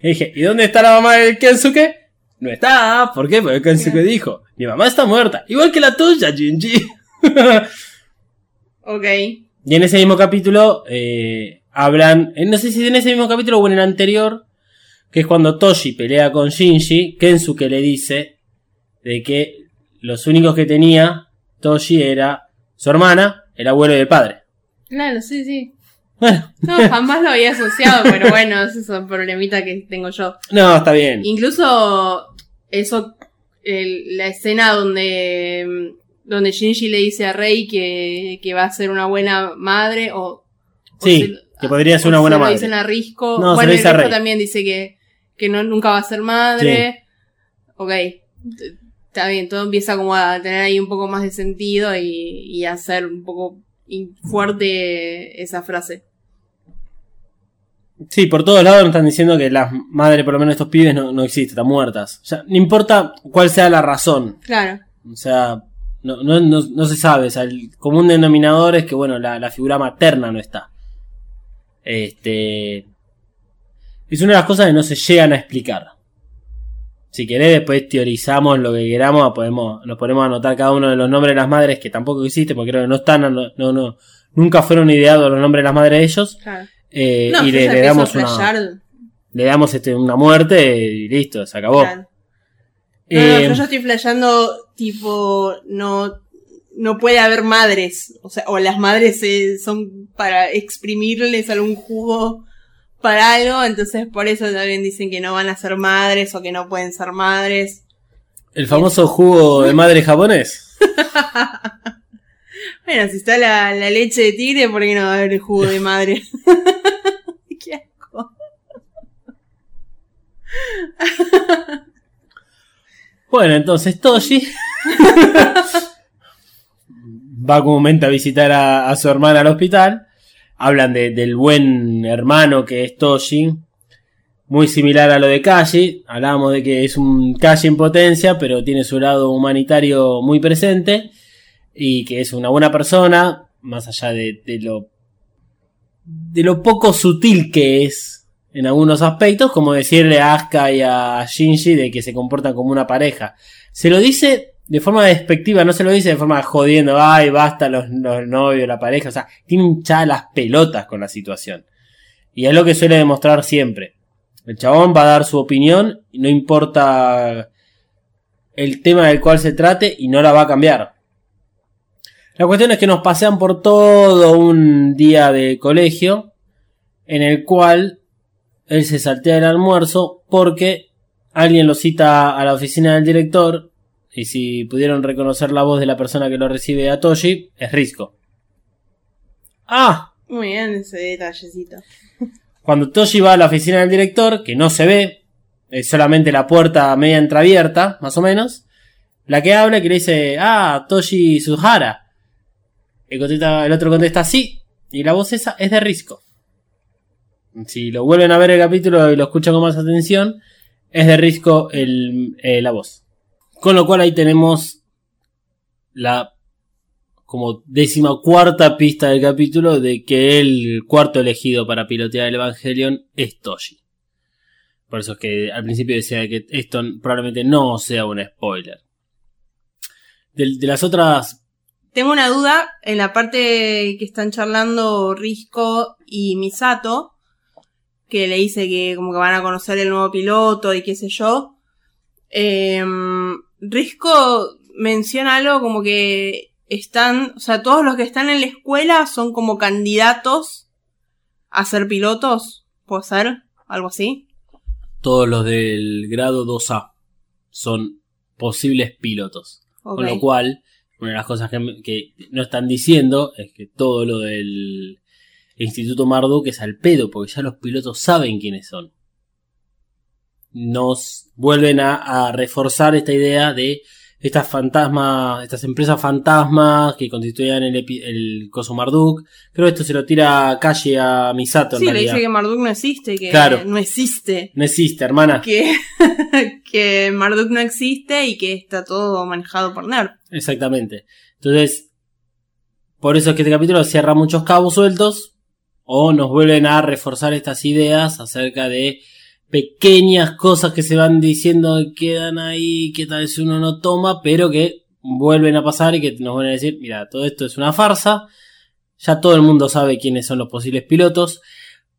Y dije, ¿y dónde está la mamá de Kensuke? No está. ¿Por qué? Porque Kensuke dijo, mi mamá está muerta. Igual que la tuya, Shinji. Ok. Y en ese mismo capítulo eh, hablan, eh, no sé si en ese mismo capítulo o en el anterior, que es cuando Toshi pelea con Shinji, Kensuke le dice de que los únicos que tenía Toshi era su hermana, el abuelo y el padre. Claro, sí, sí. Bueno, No, jamás lo había asociado, pero bueno, ese es un problemita que tengo yo. no, está bien. Incluso eso, el- la escena donde, donde Shinji le dice a Rei que, que va a ser una buena madre o... o Sí, se- que podría ser una se buena lo madre. dicen a Risco. No, se lo dice Risco también dice que, que no, nunca va a ser madre. Ok. Está bien, todo empieza como a tener ahí un poco más de sentido y, y a ser un poco fuerte esa frase. Sí, por todos lados nos están diciendo que las madres, por lo menos estos pibes, no, no existen, están muertas. O sea, no importa cuál sea la razón. Claro. O sea, no, no, no, no se sabe. O sea, el común denominador es que, bueno, la, la figura materna no está. Este. Es una de las cosas que no se llegan a explicar. Si querés, después teorizamos lo que queramos, podemos, nos ponemos a anotar cada uno de los nombres de las madres que tampoco existen, porque creo que no están, no, no, no- nunca fueron ideados los nombres de las madres de ellos. Claro. eh, No, y yo le, damos una, le damos este, una muerte y listo, se acabó. Claro. No, no, Eh, yo ya estoy flasheando, tipo, no, no puede haber madres. O sea, o las madres eh, son para exprimirles algún jugo para algo, entonces por eso también dicen que no van a ser madres o que no pueden ser madres. el famoso jugo de madre japonés. Bueno, si está la, la leche de tigre, ¿por qué no va a haber el jugo de madre? Qué asco. Bueno, entonces Toshi. va comúnmente a visitar a, su hermana al hospital. Hablan de- del buen hermano que es Toshi. Muy similar a lo de Kashi. Hablábamos de que es un Kashi en potencia, pero tiene su lado humanitario muy presente. Y que es una buena persona, más allá de, de lo. de lo poco sutil que es en algunos aspectos, como decirle a Asuka y a Shinji de que se comportan como una pareja. Se lo dice de forma despectiva, no se lo dice de forma jodiendo, ay, basta los, los novios, la pareja, o sea, tienen ya las pelotas con la situación. Y es lo que suele demostrar siempre. El chabón va a dar su opinión, y no importa el tema del cual se trate, y no la va a cambiar. La cuestión es que nos pasean por todo un día de colegio, en el cual él se saltea el almuerzo porque alguien lo cita a la oficina del director y si pudieron reconocer la voz de la persona que lo recibe a Toshi, es Risco. Ah, Muy bien ese detallecito. cuando Toshi va a la oficina del director, que no se ve, es solamente la puerta media entreabierta, más o menos, la que habla que le dice, ah, Toshi Suhara. El, contesta- el otro contesta sí, y la voz esa es de Risco. Si lo vuelven a ver el capítulo y lo escuchan con más atención, es de Risco el, eh, la voz. Con lo cual ahí tenemos la como décima cuarta pista del capítulo de que el cuarto elegido para pilotear el Evangelion es Toshi. Por eso es que al principio decía que esto probablemente no sea un spoiler. De, las otras... Tengo una duda en la parte que están charlando Risco y Misato, que le dice que como que van a conocer el nuevo piloto y qué sé yo. Em, Risco menciona algo como que están, o sea, todos los que están en la escuela son como candidatos a ser pilotos, ¿puede ser? Algo así. Todos los del grado 2A son posibles pilotos. Con lo cual, una de las cosas que, que no están diciendo es que todo lo del Instituto Marduk es al pedo, porque ya los pilotos saben quiénes son. Nos vuelven a, a reforzar esta idea de estas fantasmas, estas empresas fantasmas que constituían el, el coso Marduk. Creo que esto se lo tira Kashi a Misato en Sí, le dice que Marduk no existe, que Claro. no existe. No existe, hermana. que, que Marduk no existe y que está todo manejado por Nerf. Exactamente. Entonces, por eso es que este capítulo cierra muchos cabos sueltos o nos vuelven a reforzar estas ideas acerca de pequeñas cosas que se van diciendo y quedan ahí que tal vez uno no toma, pero que vuelven a pasar y que nos vuelven a decir, mira, todo esto es una farsa, ya todo el mundo sabe quiénes son los posibles pilotos.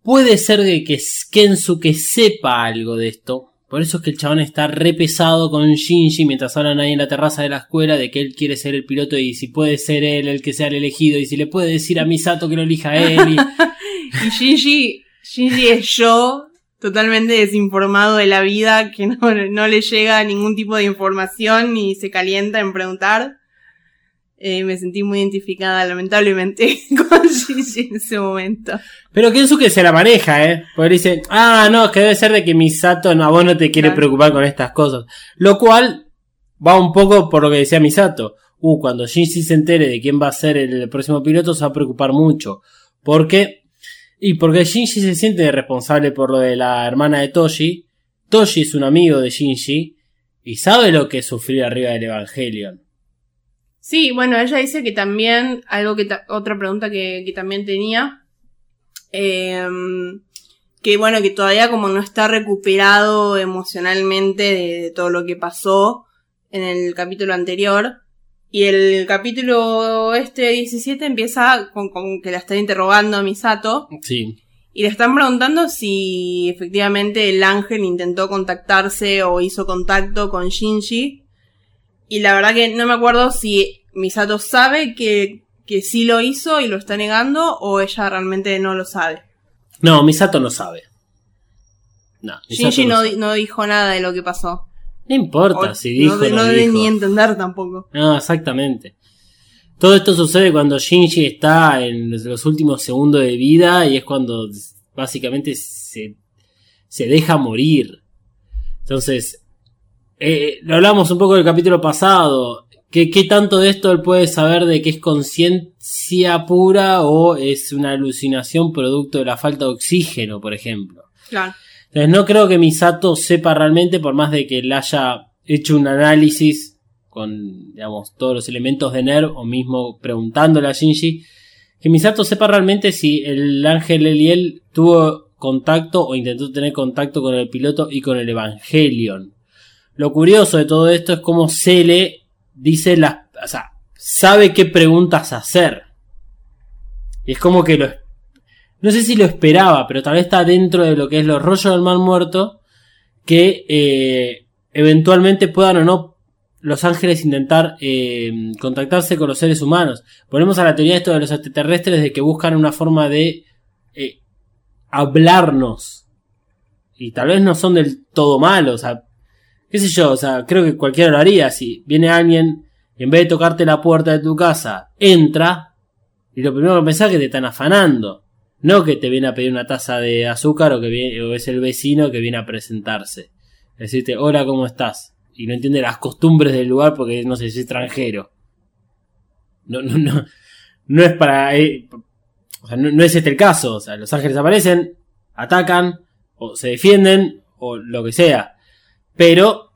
Puede ser que Kensuke sepa algo de esto. Por eso es que el chabón está re pesado con Shinji mientras hablan ahí en la terraza de la escuela de que él quiere ser el piloto y si puede ser él el que sea el elegido y si le puede decir a Misato que lo elija él. y- Y Shinji, Shinji es yo, totalmente desinformado de la vida, que no, no le llega ningún tipo de información ni se calienta en preguntar. Eh, me sentí muy identificada, lamentablemente, con Shinji en ese momento. Pero Kensuke se la maneja, ¿eh? Porque dice, ah, no, que debe ser de que Misato no, a vos no te quiere Claro. preocupar con estas cosas. Lo cual va un poco por lo que decía Misato. Uh, cuando Shinji se entere de quién va a ser el próximo piloto, se va a preocupar mucho. Porque, y porque Shinji se siente responsable por lo de la hermana de Toshi. Toshi es un amigo de Shinji y sabe lo que es arriba del Evangelion. Sí, bueno, ella dice que también, algo que, otra pregunta que, que también tenía, em, que bueno, que todavía como no está recuperado emocionalmente de todo lo que pasó en el capítulo anterior. Y el capítulo este 17 empieza con, con que la están interrogando a Misato Sí. y le están preguntando si efectivamente el ángel intentó contactarse o hizo contacto con Shinji. Y la verdad que no me acuerdo si Misato sabe que, que sí lo hizo y lo está negando o ella realmente no lo sabe. No, Misato no sabe. No, Misato Shinji no, no dijo nada de lo que pasó. No importa O- si dijo no, no, no debe dijo. ni entender tampoco. No, exactamente. Todo esto sucede cuando Shinji está en los últimos segundos de vida y es cuando básicamente se, se deja morir. Entonces, eh, lo hablamos un poco del capítulo pasado. ¿Qué, ¿Qué tanto de esto él puede saber de que es conciencia pura o es una alucinación producto de la falta de oxígeno, por ejemplo? Claro. Entonces no creo que Misato sepa realmente, por más de que él haya hecho un análisis con, digamos, todos los elementos de NERV o mismo preguntándole a Shinji, que Misato sepa realmente si el ángel Eliel tuvo contacto o intentó tener contacto con el piloto y con el Evangelion. Lo curioso de todo esto es cómo Cele dice las, o sea, sabe qué preguntas hacer. Y es como que lo, no sé si lo esperaba, pero tal vez está dentro de lo que es los rollos del mal muerto, que eh, eventualmente puedan o no los ángeles intentar eh, contactarse con los seres humanos. Ponemos a la teoría esto de los extraterrestres de que buscan una forma de eh, hablarnos. Y tal vez no son del todo malos, o sea, qué sé yo, o sea, creo que cualquiera lo haría. Si viene alguien, en vez de tocarte la puerta de tu casa, entra, y lo primero que pensás es que te están afanando. No que te viene a pedir una taza de azúcar o que viene, o es el vecino que viene a presentarse. Decirte, hola, ¿cómo estás? Y no entiende las costumbres del lugar porque no sé, es extranjero. No, no, no. No es para. eh, o sea, no, no es este el caso. O sea, los ángeles aparecen, atacan, o se defienden, o lo que sea. Pero.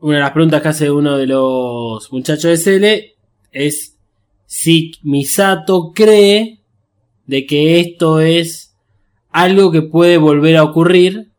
Una de las preguntas que hace uno de los muchachos de Cele es si Misato cree de que esto es algo que puede volver a ocurrir.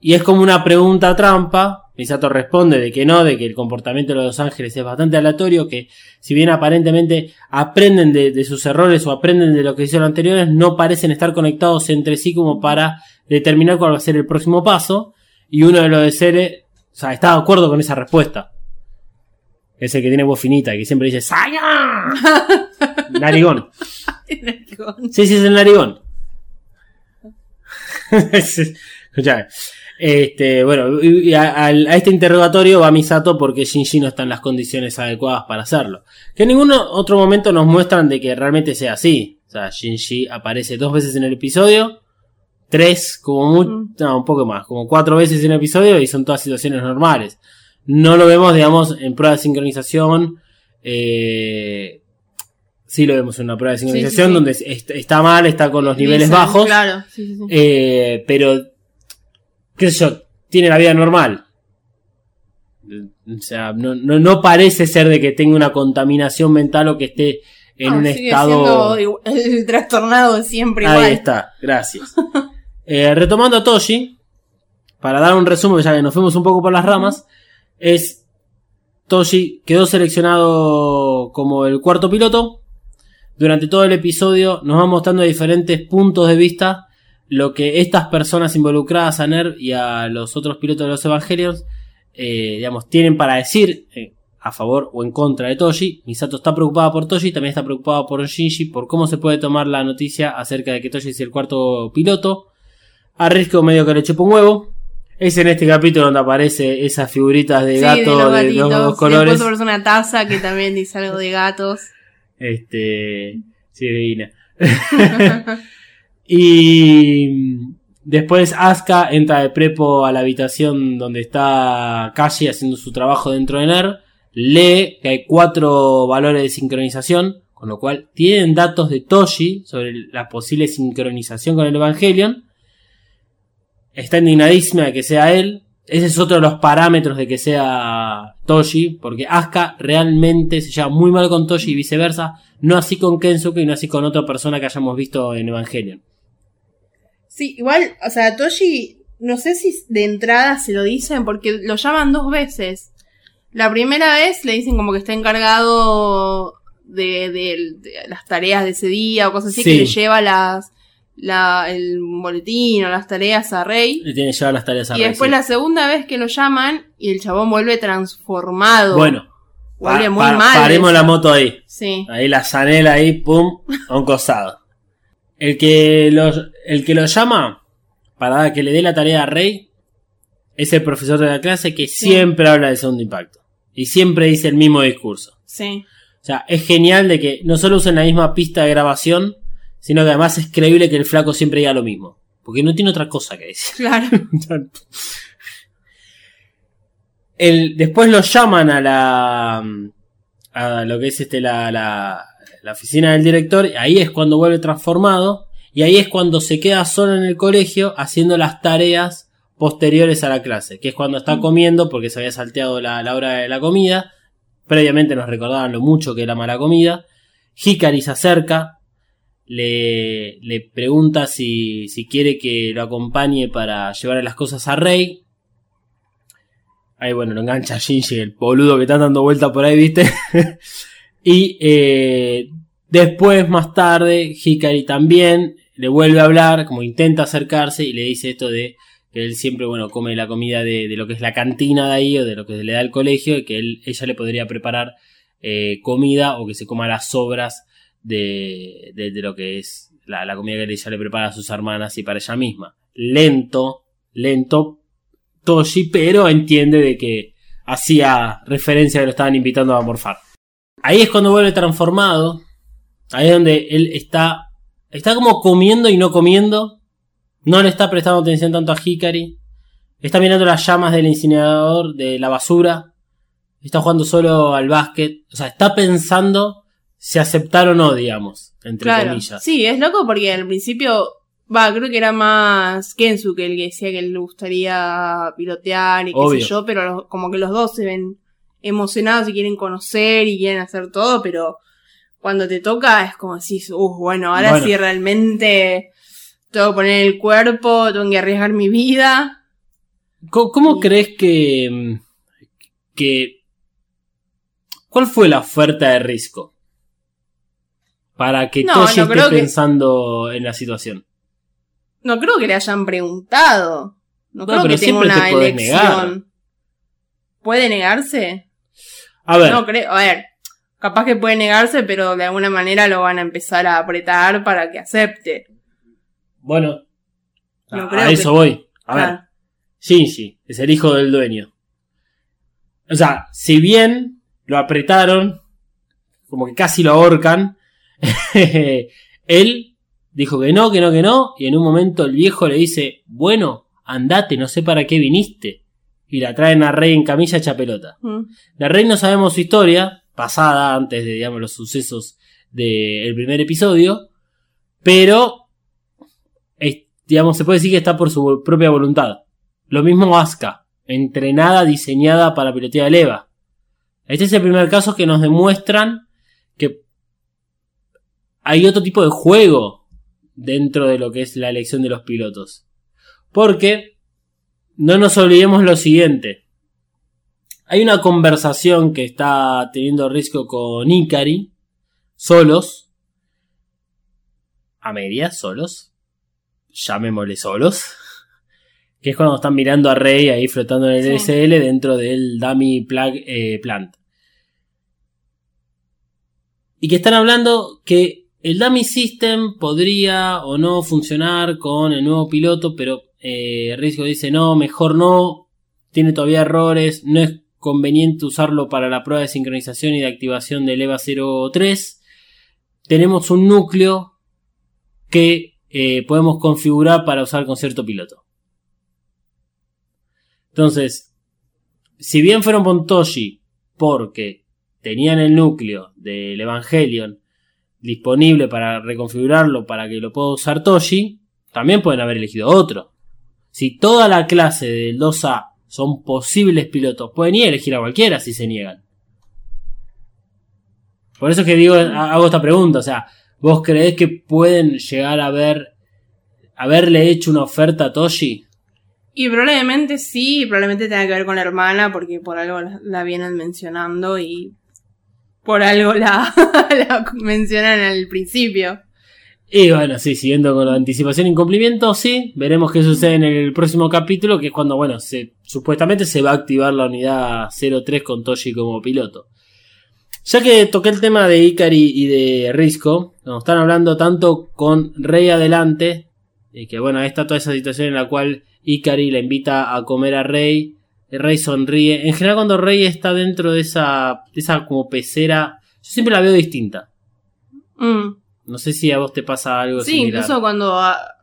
Y es como una pregunta trampa. Misato responde de que no, de que el comportamiento de los ángeles es bastante aleatorio, que si bien aparentemente aprenden de, de sus errores o aprenden de lo que hicieron anteriores, no parecen estar conectados entre sí como para determinar cuál va a ser el próximo paso. Y uno de los de Cere, o sea, está de acuerdo con esa respuesta. Ese que tiene voz finita, que siempre dice ¡Saya! Narigón. Sí, sí, es el narigón. Escuchame. Este, bueno, y a, este interrogatorio va Misato porque Shinji no está en las condiciones adecuadas para hacerlo. Que en ningún otro momento nos muestran de que realmente sea así. O sea, Shinji aparece dos veces en el episodio, tres, como mucho, Mm. no, un poco más, como cuatro veces en el episodio y son todas situaciones normales. No lo vemos, digamos, en prueba de sincronización. Eh, sí lo vemos en una prueba de sí, sincronización sí. donde est- está mal, está con los niveles bajos. Claro, sí, sí, sí. Eh, pero, qué sé yo, tiene la vida normal. O sea, no, no, no parece ser de que tenga una contaminación mental o que esté en un sigue estado... igual- el trastornado siempre Ahí igual. está, gracias. Eh, retomando a Toshi, para dar un resumen, ya que nos fuimos un poco por las ramas, es Toshi quedó seleccionado como el cuarto piloto. Durante todo el episodio nos va mostrando diferentes puntos de vista lo que estas personas involucradas a NERV y a los otros pilotos de los Evangelions, eh, digamos, tienen para decir eh, a favor o en contra de Toshi. Misato está preocupada por Toshi, también está preocupada por Shinji, por cómo se puede tomar la noticia acerca de que Toshi es el cuarto piloto. A Risco medio que le chupa un huevo. Es en este capítulo donde aparece esas figuritas de Sí, gato de de los los, gatitos. dos colores. Después una taza que también dice algo de gatos. Este. Sí, divina. y después Asuka entra de prepo a la habitación donde está Kashi haciendo su trabajo dentro de NER. Lee que hay cuatro valores de sincronización, con lo cual tienen datos de Toshi sobre la posible sincronización con el Evangelion. Está indignadísima de que sea él. Ese es otro de los parámetros de que sea Toshi, porque Asuka realmente se lleva muy mal con Toshi y viceversa, no así con Kensuke y no así con otra persona que hayamos visto en Evangelion. Sí, igual, o sea, Toshi, no sé si de entrada se lo dicen porque lo llaman dos veces. La primera vez le dicen como que está encargado de, de- de las tareas de ese día o cosas así, Sí. que le lleva las, la, el boletín o las tareas a Rey. Le tiene que llevar las tareas a Y después Rey, la segunda vez que lo llaman y el chabón vuelve transformado. Bueno, vuelve pa- muy pa- mal. paremos eso. la moto ahí. Sí. Ahí la zanela ahí, pum, a un costado. El que lo, el que lo llama para que le dé la tarea a Rey es el profesor de la clase que Sí. siempre habla de segundo impacto. Y siempre dice el mismo discurso. Sí. O sea, es genial de que no solo usen la misma pista de grabación, sino que además es creíble que el flaco siempre diga lo mismo. Porque no tiene otra cosa que decir. Claro. el, después lo llaman a la. a lo que es este la, la, la oficina del director. y Ahí es cuando vuelve transformado. Y ahí es cuando se queda solo en el colegio haciendo las tareas posteriores a la clase. Que es cuando está comiendo porque se había salteado la, la hora de la comida. Previamente nos recordaban lo mucho que era mala comida. Hikari se acerca. Le, pregunta si, si quiere que lo acompañe para llevarle las cosas a Rey. Ahí bueno, lo engancha Shinji, el boludo que está dando vuelta por ahí, ¿viste? y eh, después, más tarde, Hikari también le vuelve a hablar, como intenta acercarse y le dice esto de que él siempre, bueno, come la comida de, lo que es la cantina de ahí o de lo que le da al colegio y que él, ella le podría preparar eh, comida o que se coma las sobras de, de, de lo que es la, la comida que ella le prepara a sus hermanas y para ella misma. Lento, lento, Toshi, pero entiende de que hacía referencia que lo estaban invitando a morfar. Ahí es cuando vuelve transformado. Ahí es donde él está. Está como comiendo y no comiendo. No le está prestando atención tanto a Hikari. Está mirando las llamas del incinerador, de la basura. Está jugando solo al básquet. O sea, está pensando si aceptar o no, digamos. Entre Claro. comillas. Sí, es loco porque al principio, va, creo que era más Kensu que el que decía que le gustaría pilotear y qué Obvio. sé yo, pero los- como que los dos se ven emocionados y quieren conocer y quieren hacer todo, pero cuando te toca es como decís, uh, bueno, ahora Bueno. sí realmente tengo que poner el cuerpo, tengo que arriesgar mi vida. ¿Cómo, crees que, que... ¿Cuál fue la oferta de Risco? Para que No, Toshi no esté que- pensando en la situación. No creo que le hayan preguntado. No, No, creo pero que tenga te una elección. negar. ¿Puede negarse? A ver, No creo, a ver, capaz que puede negarse, pero de alguna manera lo van a empezar a apretar para que acepte. bueno, No a, creo a que- eso voy. A ver, Claro. Shinji es el hijo del dueño. O sea, si bien lo apretaron, como que casi lo ahorcan, él dijo que no, que no, que no, y en un momento el viejo le dice, bueno, andate, no sé para qué viniste. Y la traen a Rey en camilla hecha pelota. Mm. La Rey no sabemos su historia, pasada antes de, digamos, los sucesos del primer episodio, pero, digamos, se puede decir que está por su propia voluntad. Lo mismo Asuka, entrenada, diseñada para pilotear el EVA. Este es el primer caso que nos demuestran hay otro tipo de juego dentro de lo que es la elección de los pilotos. Porque no nos olvidemos lo siguiente. Hay una conversación que está teniendo Risco con Ikari, solos, a medias, solos, llamémosle solos, que es cuando están mirando a Rey ahí flotando en el Sí. SL dentro del Dummy Plug eh, Plant. Y que están hablando que el Dummy System podría o no funcionar con el nuevo piloto, pero eh, Risco dice no, mejor no, tiene todavía errores, no es conveniente usarlo para la prueba de sincronización y de activación del EVA 03. Tenemos un núcleo que eh, podemos configurar para usar con cierto piloto. Entonces, si bien fueron con Toshi porque tenían el núcleo del Evangelion disponible para reconfigurarlo para que lo pueda usar Toshi, también pueden haber elegido otro. Si toda la clase del 2A son posibles pilotos, pueden ir a elegir a cualquiera si se niegan. Por eso es que digo, ha- hago esta pregunta, o sea, ¿vos creés que pueden llegar a ver haberle hecho una oferta a Toshi? Y probablemente sí, probablemente tenga que ver con la hermana, porque por algo la vienen mencionando y por algo la, la mencionan al principio. Y bueno, sí, siguiendo con la anticipación e incumplimiento, sí, veremos qué sucede en el próximo capítulo, que es cuando, bueno, se, supuestamente se va a activar la unidad 03 con Toshi como piloto. Ya que toqué el tema de Ikari y de Risco, nos están hablando tanto con Rey adelante, y que bueno, está toda esa situación en la cual Ikari le invita a comer a Rey, y Rey sonríe. En general cuando Rey está dentro de esa, de esa como pecera, yo siempre la veo distinta. Mm. No sé si a vos te pasa algo Sí, similar. incluso cuando,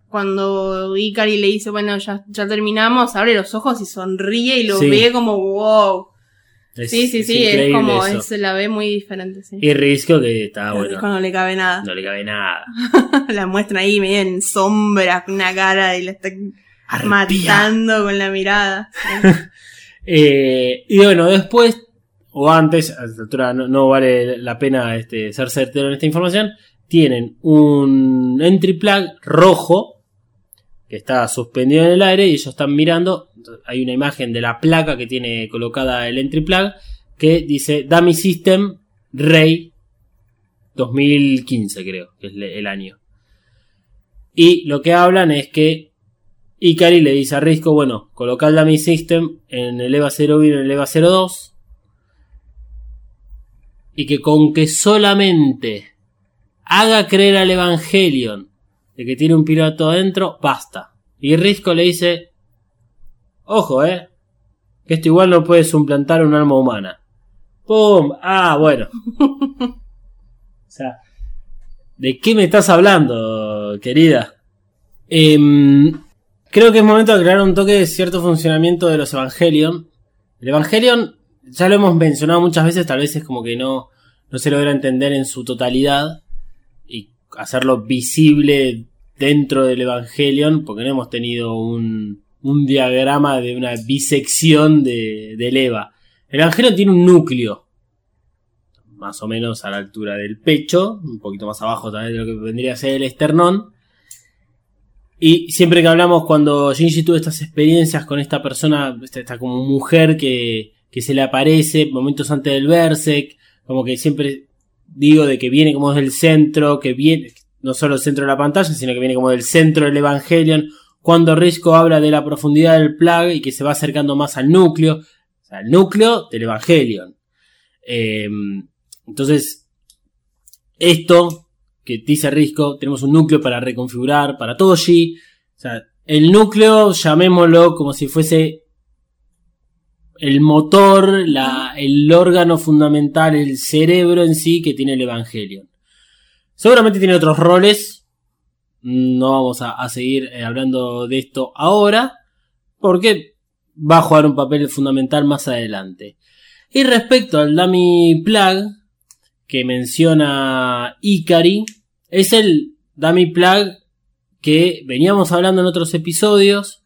cuando Ikari le dice, bueno, ya, ya terminamos, abre los ojos y sonríe y lo Sí. ve como wow. Es- sí, sí, es sí, es, como, es- la ve muy diferente, sí. Y Risco que está bueno. disco no le cabe nada. No le cabe nada. la muestra ahí medio en sombra, con una cara y la está Arpía. matando con la mirada. Eh, y bueno, después, o antes, a esta altura no, vale la pena este, ser certero en esta información, tienen un entry plug rojo que está suspendido en el aire y ellos están mirando. Hay una imagen de la placa que tiene colocada el entry plug que dice Dummy System Rey 2015, creo, que es el año. Y lo que hablan es que Ikari le dice a Risco, bueno, coloca el Dummy System en el EVA 01 y en el EVA 02. Y que con que solamente haga creer al Evangelion de que tiene un piloto adentro, basta. Y Risco le dice, ojo, eh, que esto igual no puede suplantar un alma humana. ¡Pum! Ah, bueno. o sea, ¿de qué me estás hablando, querida? Em, creo que es momento de aclarar un toque de cierto funcionamiento de los Evangelion. El Evangelion, ya lo hemos mencionado muchas veces, tal vez es como que no, no se logra entender en su totalidad y hacerlo visible dentro del Evangelion, porque no hemos tenido un, un diagrama de una bisección de, del Eva. El Evangelion tiene un núcleo, más o menos a la altura del pecho, un poquito más abajo también de lo que vendría a ser el esternón. Y siempre que hablamos, cuando Shinji tuvo estas experiencias con esta persona, esta, esta como mujer que, que se le aparece momentos antes del Berserk, como que siempre digo de que viene como del centro, que viene, no solo el centro de la pantalla, sino que viene como del centro del Evangelion, cuando Risco habla de la profundidad del plug y que se va acercando más al núcleo, al núcleo del Evangelion. Eh, entonces, esto que dice Risco, tenemos un núcleo para reconfigurar para Toshi. O sea, el núcleo, llamémoslo como si fuese el motor, la, el órgano fundamental, el cerebro en sí que tiene el Evangelion. Seguramente tiene otros roles. No vamos a, a seguir eh, hablando de esto ahora. Porque va a jugar un papel fundamental más adelante. Y respecto al Dummy Plug, que menciona Ikari, es el Dummy Plug que veníamos hablando en otros episodios.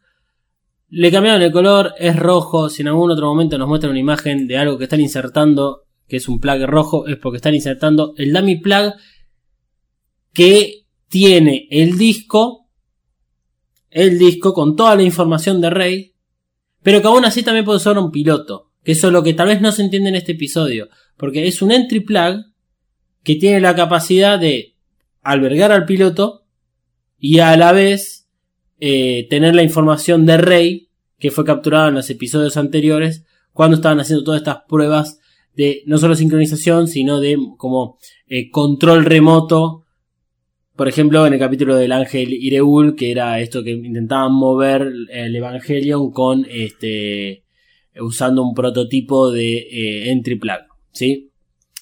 Le cambiaron el color, es rojo. Si en algún otro momento nos muestran una imagen de algo que están insertando, que es un plug rojo, es porque están insertando el dummy plug que tiene el disco, el disco con toda la información de Rey, pero que aún así también puede usar un piloto. Que eso es lo que tal vez no se entiende en este episodio, porque es un entry plug que tiene la capacidad de albergar al piloto y a la vez eh, tener la información de Rey que fue capturada en los episodios anteriores cuando estaban haciendo todas estas pruebas de no solo sincronización sino de como eh, control remoto por ejemplo en el capítulo del ángel Ireul que era esto que intentaban mover el Evangelion con este usando un prototipo de eh, entry plug ¿sí?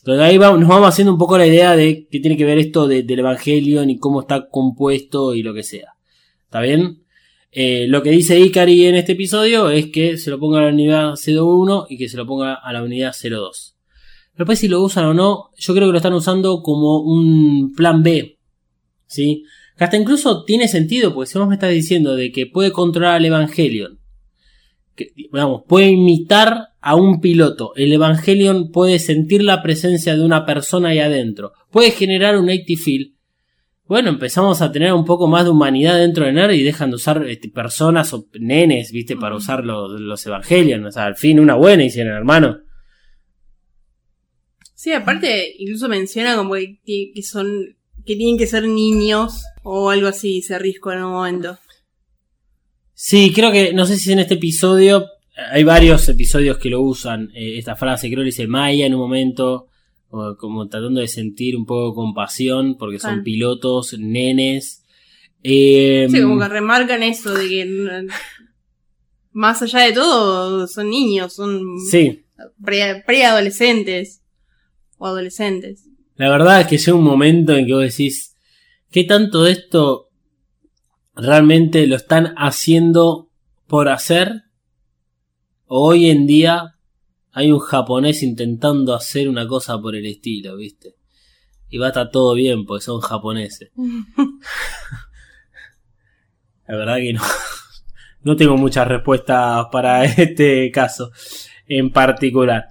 Entonces ahí vamos, nos vamos haciendo un poco la idea de qué tiene que ver esto de, del Evangelion y cómo está compuesto y lo que sea. ¿Está bien? Eh, lo que dice Ikari en este episodio es que se lo ponga a la unidad 01 y que se lo ponga a la unidad 02. Después si lo usan o no, yo creo que lo están usando como un plan B. ¿Sí? Hasta incluso tiene sentido, porque si vos me estás diciendo de que puede controlar al Evangelion, que, digamos, puede imitar a un piloto, el Evangelion puede sentir la presencia de una persona ahí adentro, puede generar un 80 feel, bueno, empezamos a tener un poco más de humanidad dentro de NER y dejan de usar este, personas o nenes, viste, para usar los, los Evangelion. O sea, al fin una buena hicieron, hermano. Sí, aparte, incluso menciona como que, que- son. que tienen que ser niños o algo así, se risco en un momento. Sí, creo que, no sé si en este episodio, hay varios episodios que lo usan, eh, esta frase, creo que dice Maya en un momento, como tratando de sentir un poco compasión, porque son pilotos, nenes. Eh, Sí, como que remarcan eso de que. Más allá de todo, son niños, son sí, pre- preadolescentes o adolescentes. La verdad es que llega un momento en que vos decís, ¿qué tanto de esto realmente lo están haciendo por hacer. Hoy en día hay un japonés intentando hacer una cosa por el estilo, ¿viste? Y va a estar todo bien, porque son japoneses. La verdad que no. No tengo muchas respuestas para este caso en particular.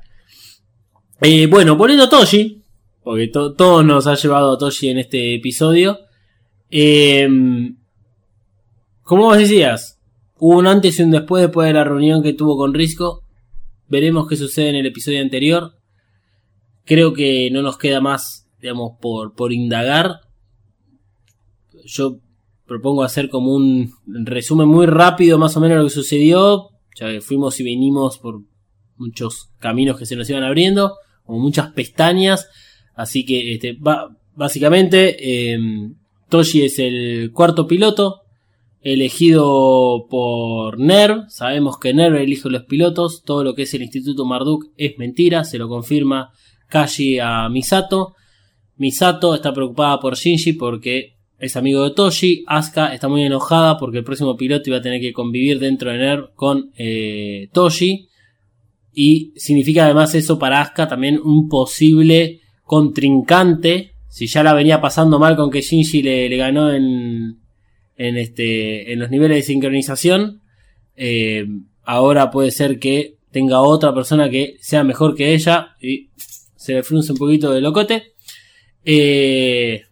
Eh, bueno, poniendo Toshi, porque to- todo nos ha llevado a Toshi en este episodio. Eh, como vos decías, hubo un antes y un después después de la reunión que tuvo con Risco. Veremos qué sucede en el episodio anterior. Creo que no nos queda más, digamos, por, por indagar. Yo propongo hacer como un resumen muy rápido más o menos lo que sucedió. Ya que fuimos y venimos por muchos caminos que se nos iban abriendo, como muchas pestañas. Así que este, básicamente eh, Toshi es el cuarto piloto elegido por NERV. Sabemos que NERV elige los pilotos. Todo lo que es el Instituto Marduk es mentira. Se lo confirma Kashi a Misato. Misato está preocupada por Shinji porque es amigo de Toshi. Asuka está muy enojada porque el próximo piloto iba a tener que convivir dentro de NERV con eh, Toshi. Y significa además eso para Asuka también un posible contrincante. Si ya la venía pasando mal con que Shinji le, le ganó en, en, este, en los niveles de sincronización, eh, ahora puede ser que tenga otra persona que sea mejor que ella y se le frunce un poquito de locote. Eh,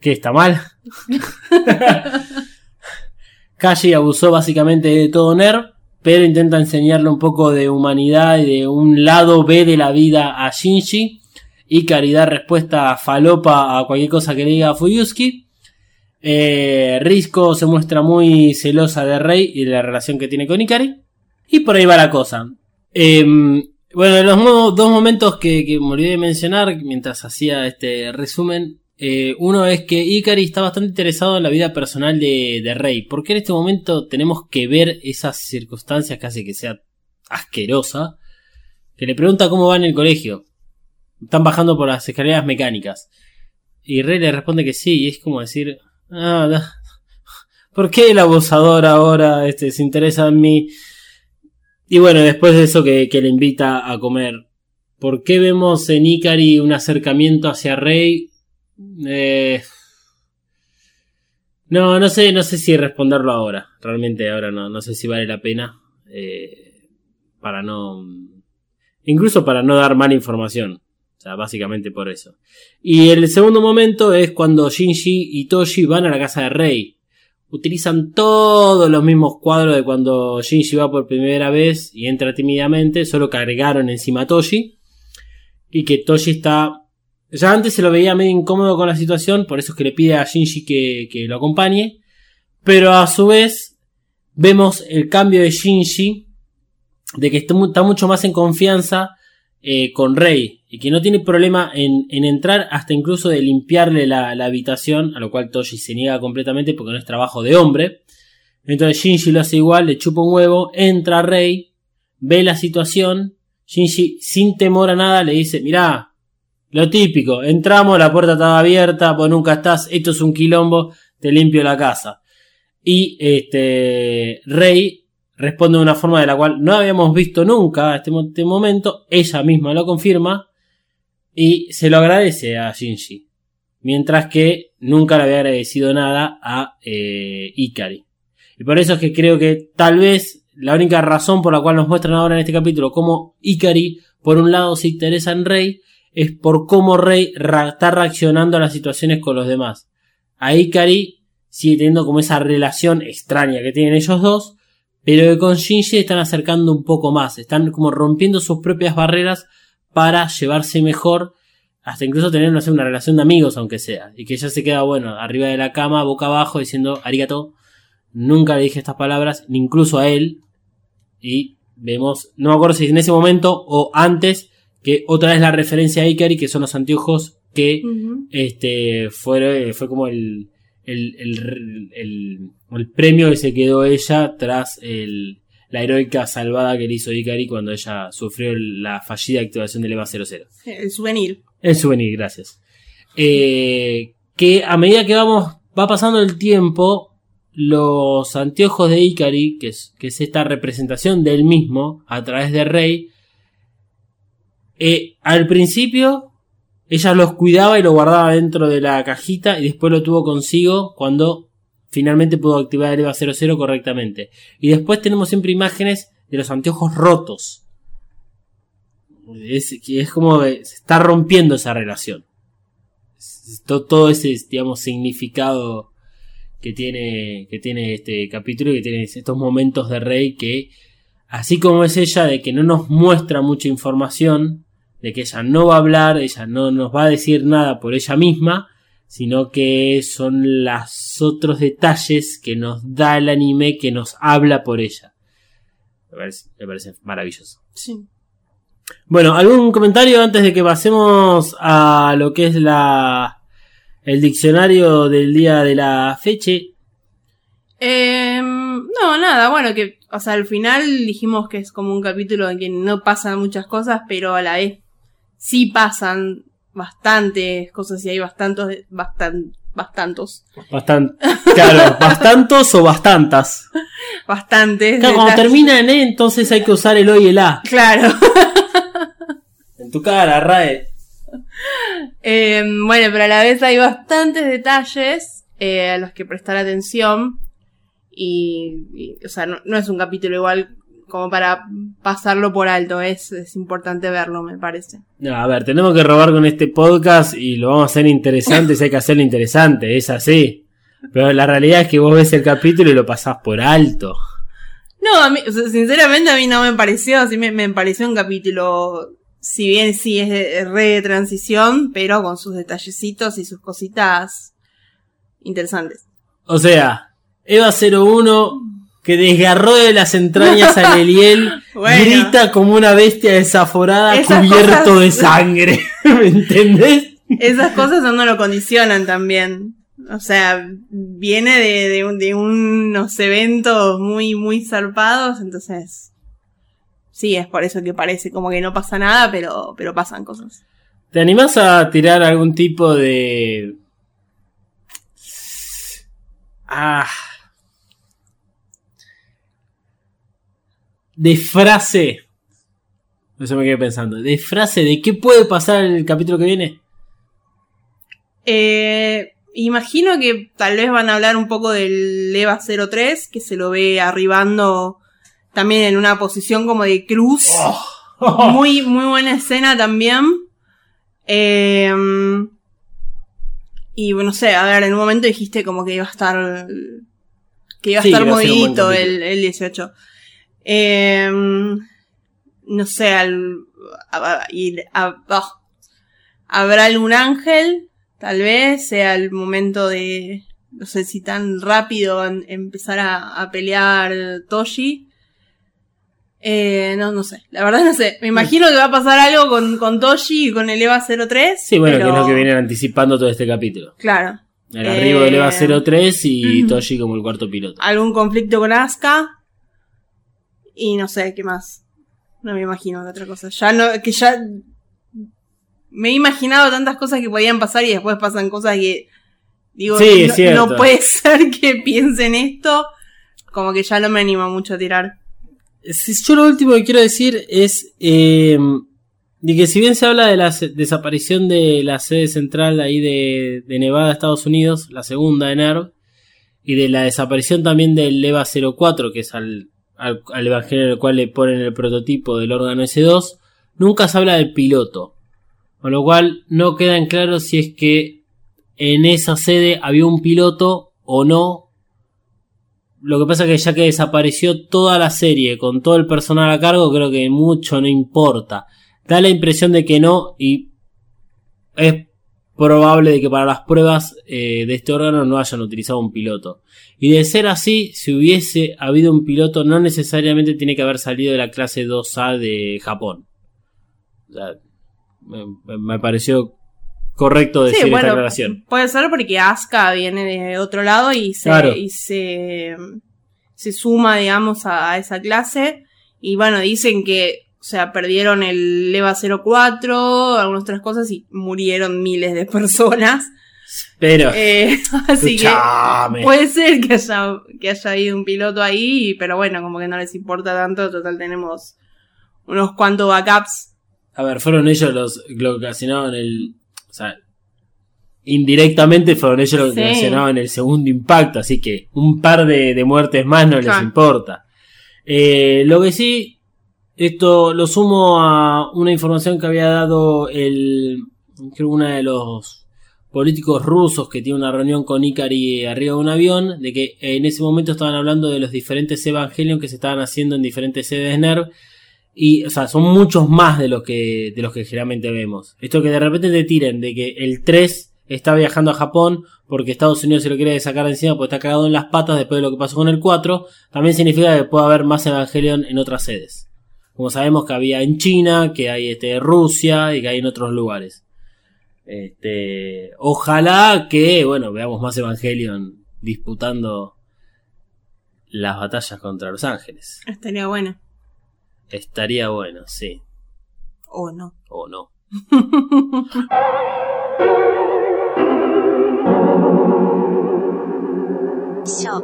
que está mal. Kashi abusó básicamente de todo Nerv, pero intenta enseñarle un poco de humanidad y de un lado B de la vida a Shinji. Y caridad respuesta falopa a cualquier cosa que le diga a Fuyusuki. Eh, Risco se muestra muy celosa de Rey y de la relación que tiene con Ikari. Y por ahí va la cosa. Em, bueno, los dos momentos que, que me olvidé de mencionar mientras hacía este resumen. eh, uno es que Ikari está bastante interesado en la vida personal de, de Rey. Porque en este momento tenemos que ver esas circunstancias que hace que sea asquerosa. Que le pregunta cómo va en el colegio. Están bajando por las escaleras mecánicas. Y Rey le responde que sí. Y es como decir... Ah. ¿Por qué el abusador ahora este, se interesa en mí? Y bueno, después de eso que, que le invita a comer. ¿Por qué vemos en Ikari un acercamiento hacia Rey? Eh, no, no sé, no sé si responderlo ahora. Realmente ahora no, no sé si vale la pena. eh, para no. Incluso para no dar mala información. Básicamente por eso. Y el segundo momento es cuando Shinji y Toshi van a la casa de Rey. Utilizan todos los mismos cuadros de cuando Shinji va por primera vez y entra tímidamente, solo cargaron encima a Toshi. Y que Toshi está... Ya antes se lo veía medio incómodo con la situación, por eso es que le pide a Shinji que, que lo acompañe. Pero a su vez vemos el cambio de Shinji, de que está mucho más en confianza eh, con Rey y que no tiene problema en, en entrar hasta incluso de limpiarle la, la habitación, a lo cual Toshi se niega completamente porque no es trabajo de hombre. Entonces Shinji lo hace igual, le chupa un huevo, entra Rey, ve la situación, Shinji sin temor a nada le dice, mirá, lo típico, entramos, la puerta estaba abierta, vos nunca estás, esto es un quilombo, te limpio la casa. Y este Rey responde de una forma de la cual no habíamos visto nunca a este, este momento, ella misma lo confirma y se lo agradece a Shinji. Mientras que nunca le había agradecido nada a eh, Ikari. Y por eso es que creo que tal vez la única razón por la cual nos muestran ahora en este capítulo cómo Ikari, por un lado, se interesa en Rey, es por cómo Rey está reaccionando a las situaciones con los demás. A Ikari sigue teniendo como esa relación extraña que tienen ellos dos, pero que con Shinji están acercando un poco más, están como rompiendo sus propias barreras para llevarse mejor, hasta incluso tener no sé, una relación de amigos, aunque sea, y que ella se queda, bueno, arriba de la cama, boca abajo, diciendo arigato, nunca le dije estas palabras, ni incluso a él, y vemos, no me acuerdo si en ese momento o antes, que otra vez la referencia a Ikari, que son los anteojos que este fue, fue como el, el, el, el- el premio que se quedó ella tras el, la heroica salvada que le hizo Ikari cuando ella sufrió la fallida activación del EVA 00. El souvenir. El souvenir, gracias. Eh, que a medida que vamos, va pasando el tiempo, los anteojos de Ikari, que es, que es esta representación del mismo a través de Rey, eh, al principio ella los cuidaba y lo guardaba dentro de la cajita y después lo tuvo consigo cuando finalmente pudo activar el EVA 00 correctamente. Y después tenemos siempre imágenes de los anteojos rotos. Es, es como se está rompiendo esa relación. Es- to- todo ese, digamos, significado que tiene, que tiene este capítulo y que tiene estos momentos de Rey que, así como es ella, de que no nos muestra mucha información, de que ella no va a hablar, ella no nos va a decir nada por ella misma, sino que son los otros detalles que nos da el anime que nos habla por ella. Me parece, me parece maravilloso. Sí. Bueno, ¿algún comentario antes de que pasemos a lo que es la el diccionario del día de la fecha? Eh, no, nada, bueno, que, o sea, al final dijimos que es como un capítulo en que no pasan muchas cosas, pero a la vez sí pasan bastantes cosas y hay bastantos, bastan, bastantos, Bastante, claro, bastantos o bastantas. bastantes. Claro, cuando termina en E, entonces hay que usar el O y el A. Claro. En tu cara, Rae. Eh, bueno, pero a la vez hay bastantes detalles eh, a los que prestar atención. Y, y, o sea, no, no es un capítulo igual como para pasarlo por alto. Es, es importante verlo, me parece. No, a ver, tenemos que robar con este podcast y lo vamos a hacer interesante si hay que hacerlo interesante, es así. Pero la realidad es que vos ves el capítulo y lo pasás por alto. No, a mí, sinceramente a mí no me pareció, así me, me pareció un capítulo, si bien sí es de- re de transición, pero con sus detallecitos y sus cositas interesantes. O sea, Eva 01 que desgarró de las entrañas a Leliel, Bueno. grita como una bestia desaforada Esas cubierto cosas- de sangre. ¿Me entendés? Esas cosas a uno lo condicionan también. O sea, viene de, de, un- de unos eventos muy, muy zarpados, entonces. Sí, es por eso que parece como que no pasa nada, pero, pero pasan cosas. ¿Te animás a tirar algún tipo de... Ah. De frase. Eso me quedé pensando. De frase de qué puede pasar en el capítulo que viene. Eh, imagino que tal vez van a hablar un poco del EVA 03, que se lo ve arribando también en una posición como de cruz. Muy, muy buena escena también. Eh, y bueno, no sé, a ver, en un momento dijiste como que iba a estar. que iba a Sí, estar capítulo. el, el 18. Eh, no sé, al. a- a- y- a- habrá algún ángel, tal vez sea el momento de. No sé si tan rápido en- empezar a, pelear Toshi. Eh, no, no sé. La verdad no sé. Me imagino que va a pasar algo con, con Toshi y con el EVA 03. Sí, bueno, pero- que es lo que vienen anticipando todo este capítulo. Claro. El arribo del EVA Eh, 03 y ujú. Toshi como el cuarto piloto. Algún conflicto con Asuka. Y no sé, ¿qué más? No me imagino otra cosa. Ya no, que ya. Me he imaginado tantas cosas que podían pasar y después pasan cosas que. Digo, Sí, no, puede ser que piensen esto. Como que ya no me anima mucho a tirar. Yo lo último que quiero decir es eh, de que si bien se habla de la desaparición de la sede central ahí de, de Nevada, Estados Unidos, la segunda de NERV, y de la desaparición también del EVA 04, que es al, al, al evangelio en el cual le ponen el prototipo del órgano S2, nunca se habla del piloto. Con lo cual no queda en claro si es que en esa sede había un piloto o no lo que pasa es que ya que desapareció toda la serie con todo el personal a cargo, creo que mucho no importa. Da la impresión de que no y es probable de que para las pruebas eh, de este órgano no hayan utilizado un piloto. Y de ser así, si hubiese habido un piloto, no necesariamente tiene que haber salido de la clase 2A de Japón. O sea, me, me pareció correcto decir sí, esta aclaración. puede ser porque Asuka viene de otro lado y se, Claro. y se, se suma, digamos, a, a esa clase. Y bueno, dicen que, sea, perdieron el EVA 04, algunas otras cosas y murieron miles de personas. Pero. Eh, así que puede ser que haya, que haya habido un piloto ahí, pero bueno, como que no les importa tanto. Total, tenemos unos cuantos backups. A ver, fueron ellos los lo que ocasionaron el. O sea, indirectamente fueron ellos los que Sí. ocasionaron el segundo impacto, así que un par de, de muertes más no les importa. Eh, lo que sí, esto lo sumo a una información que había dado el. Creo uno de los políticos rusos que tiene una reunión con Ikari arriba de un avión, de que en ese momento estaban hablando de los diferentes Evangelion que se estaban haciendo en diferentes sedes NERV y, o sea, son muchos más de los que, de los que generalmente vemos. Esto que de repente te tiren de que el 3 está viajando a Japón porque Estados Unidos se lo quiere sacar encima porque está cagado en las patas después de lo que pasó con el 4, también significa que puede haber más Evangelion en otras sedes. Como sabemos que había en China, que hay este, Rusia y que hay en otros lugares. Este, ojalá que, bueno, veamos más Evangelion disputando las batallas contra los ángeles. Estaría bueno. Estaría bueno, sí. O no. O no.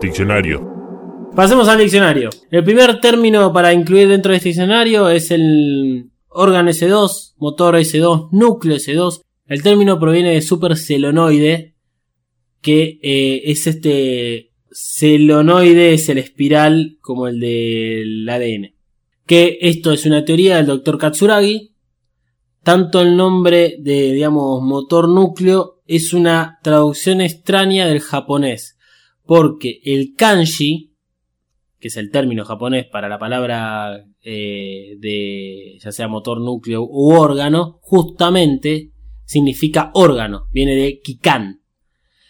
Diccionario. Pasemos al diccionario. El primer término para incluir dentro de este diccionario es el órgano S2, motor S2, núcleo S2. El término proviene de supercelonoide, que eh, es este celonoide, es el espiral como el del ADN. Que esto es una teoría del doctor Katsuragi. Tanto el nombre de, digamos, motor núcleo es una traducción extraña del japonés. Porque el kanji, que es el término japonés para la palabra eh, de ya sea motor núcleo u órgano, justamente significa órgano, viene de kikan.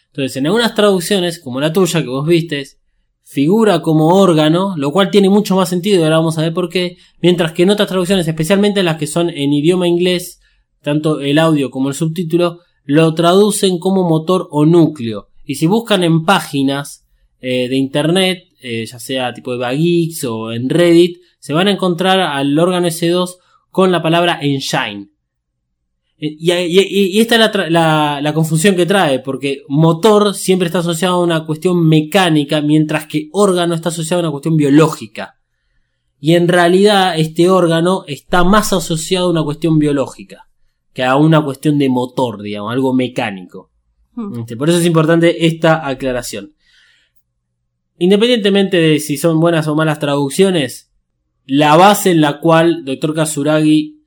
Entonces, en algunas traducciones, como la tuya que vos vistes, figura como órgano, lo cual tiene mucho más sentido, ahora vamos a ver por qué, mientras que en otras traducciones, especialmente las que son en idioma inglés, tanto el audio como el subtítulo, lo traducen como motor o núcleo. Y si buscan en páginas eh, de internet, eh, ya sea tipo de Bagix o en Reddit, se van a encontrar al órgano S2 con la palabra engine. Eh, Y, y- y esta es la, tra- la- la confusión que trae, porque motor siempre está asociado a una cuestión mecánica, mientras que órgano está asociado a una cuestión biológica. Y en realidad este órgano está más asociado a una cuestión biológica que a una cuestión de motor, digamos, algo mecánico. Hmm. Este, Por eso es importante esta aclaración. Independientemente de si son buenas o malas traducciones, la base en la cual Dr. Katsuragi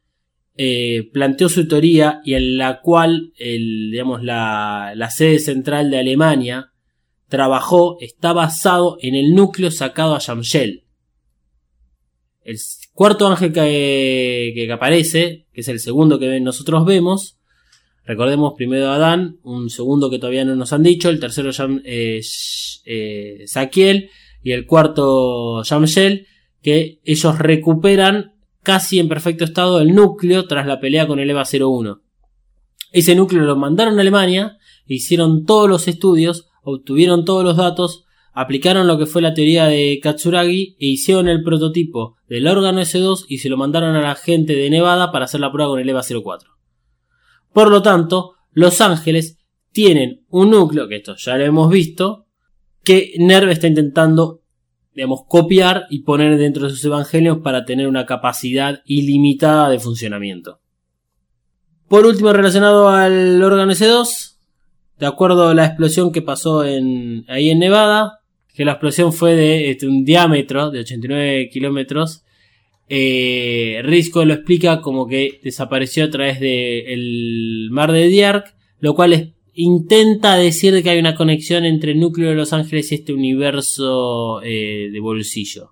eh, planteó su teoría y en la cual el, digamos, la, la sede central de Alemania trabajó está basado en el núcleo sacado a Yamshel. El cuarto ángel que, que aparece, que es el segundo que nosotros vemos, recordemos primero Adán, un segundo que todavía no nos han dicho, el tercero Yam, eh, eh, y el cuarto Yamshel, que ellos recuperan casi en perfecto estado el núcleo tras la pelea con el EVA 01. Ese núcleo lo mandaron a Alemania, hicieron todos los estudios, obtuvieron todos los datos, aplicaron lo que fue la teoría de Katsuragi e hicieron el prototipo del órgano S2 y se lo mandaron a la gente de Nevada para hacer la prueba con el EVA 04. Por lo tanto, Los Ángeles tienen un núcleo, que esto ya lo hemos visto, que Nerv está intentando, digamos, copiar y poner dentro de sus evangelios para tener una capacidad ilimitada de funcionamiento. Por último, relacionado al órgano S2, de acuerdo a la explosión que pasó en, ahí en Nevada, que la explosión fue de este, un diámetro de 89 kilómetros, eh, Risco lo explica como que desapareció a través del mar de Dierk, lo cual intenta decir que hay una conexión entre el núcleo de Los Ángeles y este universo eh, de bolsillo.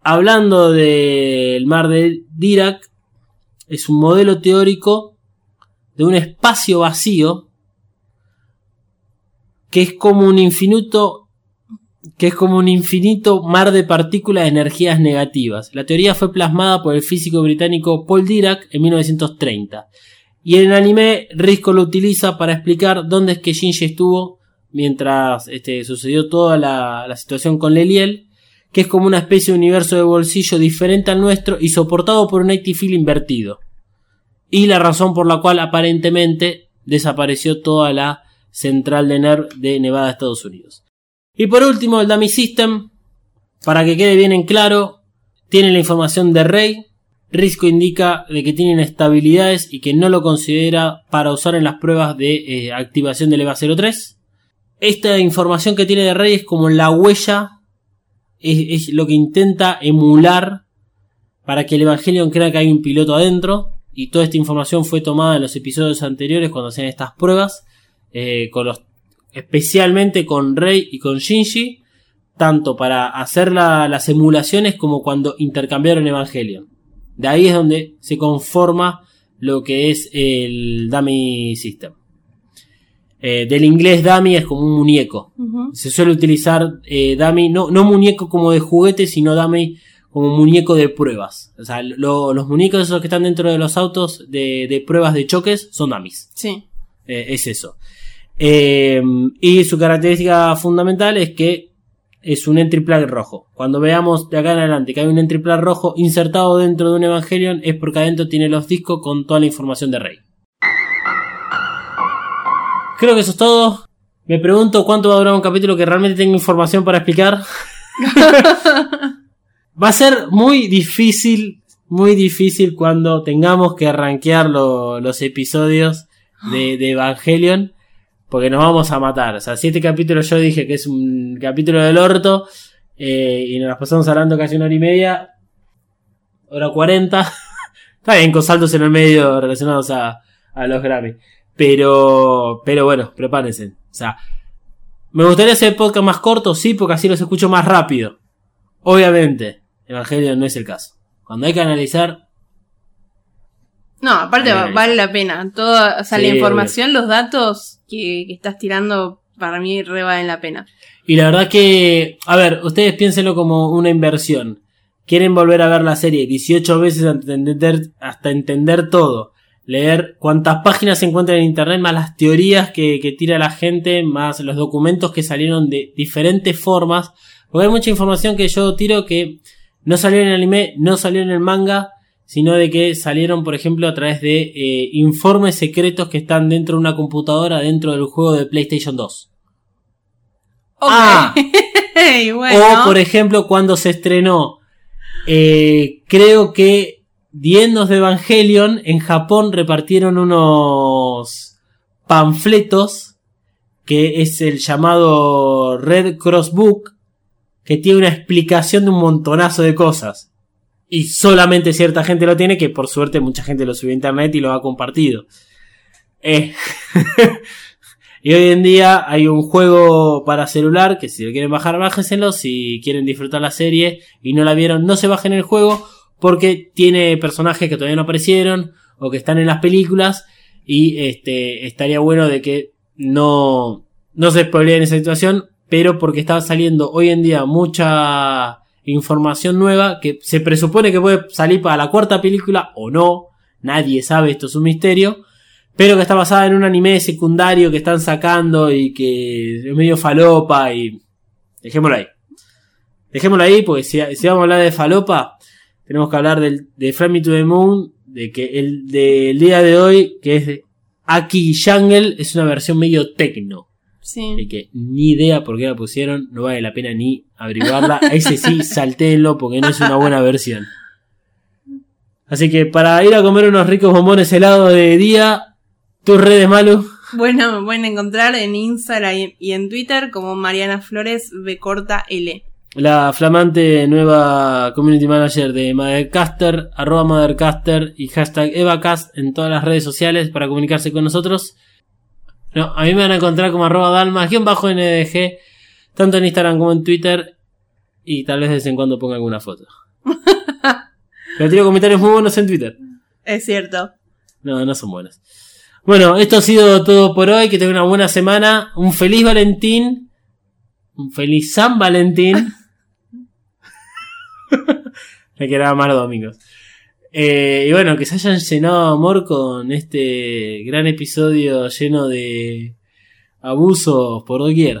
Hablando del mar de Dirac, es un modelo teórico de un espacio vacío que es como un infinito que es como un infinito mar de partículas de energías negativas. La teoría fue plasmada por el físico británico Paul Dirac en 1930. Y en el anime Risco lo utiliza para explicar dónde es que Shinji estuvo mientras este, sucedió toda la, situación con Leliel, que es como una especie de universo de bolsillo diferente al nuestro y soportado por un field invertido. Y la razón por la cual aparentemente desapareció toda la central de NERV de Nevada, Estados Unidos. Y por último, el Dummy System, para que quede bien en claro, tiene la información de Rey. Risco indica de que tiene inestabilidades y que no lo considera para usar en las pruebas de eh, activación del EVA 03. Esta información que tiene de Rey es como la huella, es, lo que intenta emular para que el Evangelion crea que hay un piloto adentro. Y toda esta información fue tomada en los episodios anteriores cuando hacían estas pruebas, eh, con los, especialmente con Rey y con Shinji, tanto para hacer la- las emulaciones como cuando intercambiaron Evangelion. De ahí es donde se conforma lo que es el Dummy System. Eh, del inglés dummy es como un muñeco. Se suele utilizar eh, dummy, no, no muñeco como de juguete, sino dummy como muñeco de pruebas. O sea, lo- los muñecos esos que están dentro de los autos de, de pruebas de choques son dummies. Sí. Eh, es eso. Eh, y su característica fundamental es que es un entry plug rojo. Cuando veamos de acá en adelante que hay un entry plug rojo insertado dentro de un Evangelion es porque adentro tiene los discos con toda la información de Rey. Creo que eso es todo. Me pregunto cuánto va a durar un capítulo que realmente tenga información para explicar. va a ser muy difícil, muy difícil cuando tengamos que rankear lo- los episodios de, de Evangelion. Porque nos vamos a matar. O sea, si este capítulo yo dije que es un capítulo del orto. eh, y nos pasamos hablando casi una hora y media. Hora cuarenta. Está bien, con saltos en el medio relacionados a, a los Grammy. Pero, pero bueno, prepárense. O sea, me gustaría hacer podcast más corto, sí, porque así los escucho más rápido. Obviamente, Evangelion no es el caso. Cuando hay que analizar, No, aparte vale la pena. Toda, o sea, Sí, la información, los datos que, que estás tirando, para mí re valen la pena. Y la verdad que, a ver, ustedes piénsenlo como una inversión. Quieren volver a ver la serie 18 veces hasta entender, hasta entender todo. Leer cuántas páginas se encuentran en internet, más las teorías que, que tira la gente, más los documentos que salieron de diferentes formas. Porque hay mucha información que yo tiro que no salió en el anime, no salió en el manga, sino de que salieron, por ejemplo, a través de eh, informes secretos que están dentro de una computadora dentro del juego de PlayStation 2. Ah. Bueno, O, por ejemplo, cuando se estrenó, eh, creo que Diendos de Evangelion, en Japón repartieron unos panfletos, que es el llamado Red Cross Book, que tiene una explicación de un montonazo de cosas. Y solamente cierta gente lo tiene, que por suerte mucha gente lo subió a internet y lo ha compartido. Eh, Y hoy en día hay un juego para celular que si lo quieren bajar, bájenselo. Si quieren disfrutar la serie y no la vieron, no se bajen el juego porque tiene personajes que todavía no aparecieron o que están en las películas y este estaría bueno de que no no se spoileen esa situación, pero porque está saliendo hoy en día mucha información nueva que se presupone que puede salir para la cuarta película o no, nadie sabe, esto es un misterio pero que está basada en un anime secundario que están sacando y que es medio falopa y dejémoslo ahí. Dejémoslo ahí porque si, si vamos a hablar de falopa, tenemos que hablar del, de Fly Me to the Moon, de que el del día de hoy, que es Aki Jungle, es una versión medio tecno. Sí. De que ni idea por qué la pusieron, no vale la pena ni averiguarla. Ese sí, saltéenlo porque no es una buena versión. Así que para ir a comer unos ricos bombones helados de día, tus redes, Malu. Bueno, me pueden encontrar en Instagram y- y en Twitter como Mariana Flores B corta L. La flamante nueva community manager de Mothercaster, arroba Mothercaster y hashtag Evacast en todas las redes sociales para comunicarse con nosotros. No, a mí me van a encontrar como arroba Dalmas, guion bajo NDG, tanto en Instagram como en Twitter. Y tal vez de vez en cuando ponga alguna foto. Pero tiro comentarios muy buenos en Twitter. Es cierto. No, no son buenos. Bueno, esto ha sido todo por hoy. Que tengan una buena semana. Un feliz Valentín. Un feliz San Valentín. Me quedaba más los domingos. Eh, y bueno, que se hayan llenado amor con este gran episodio lleno de abusos por doquier.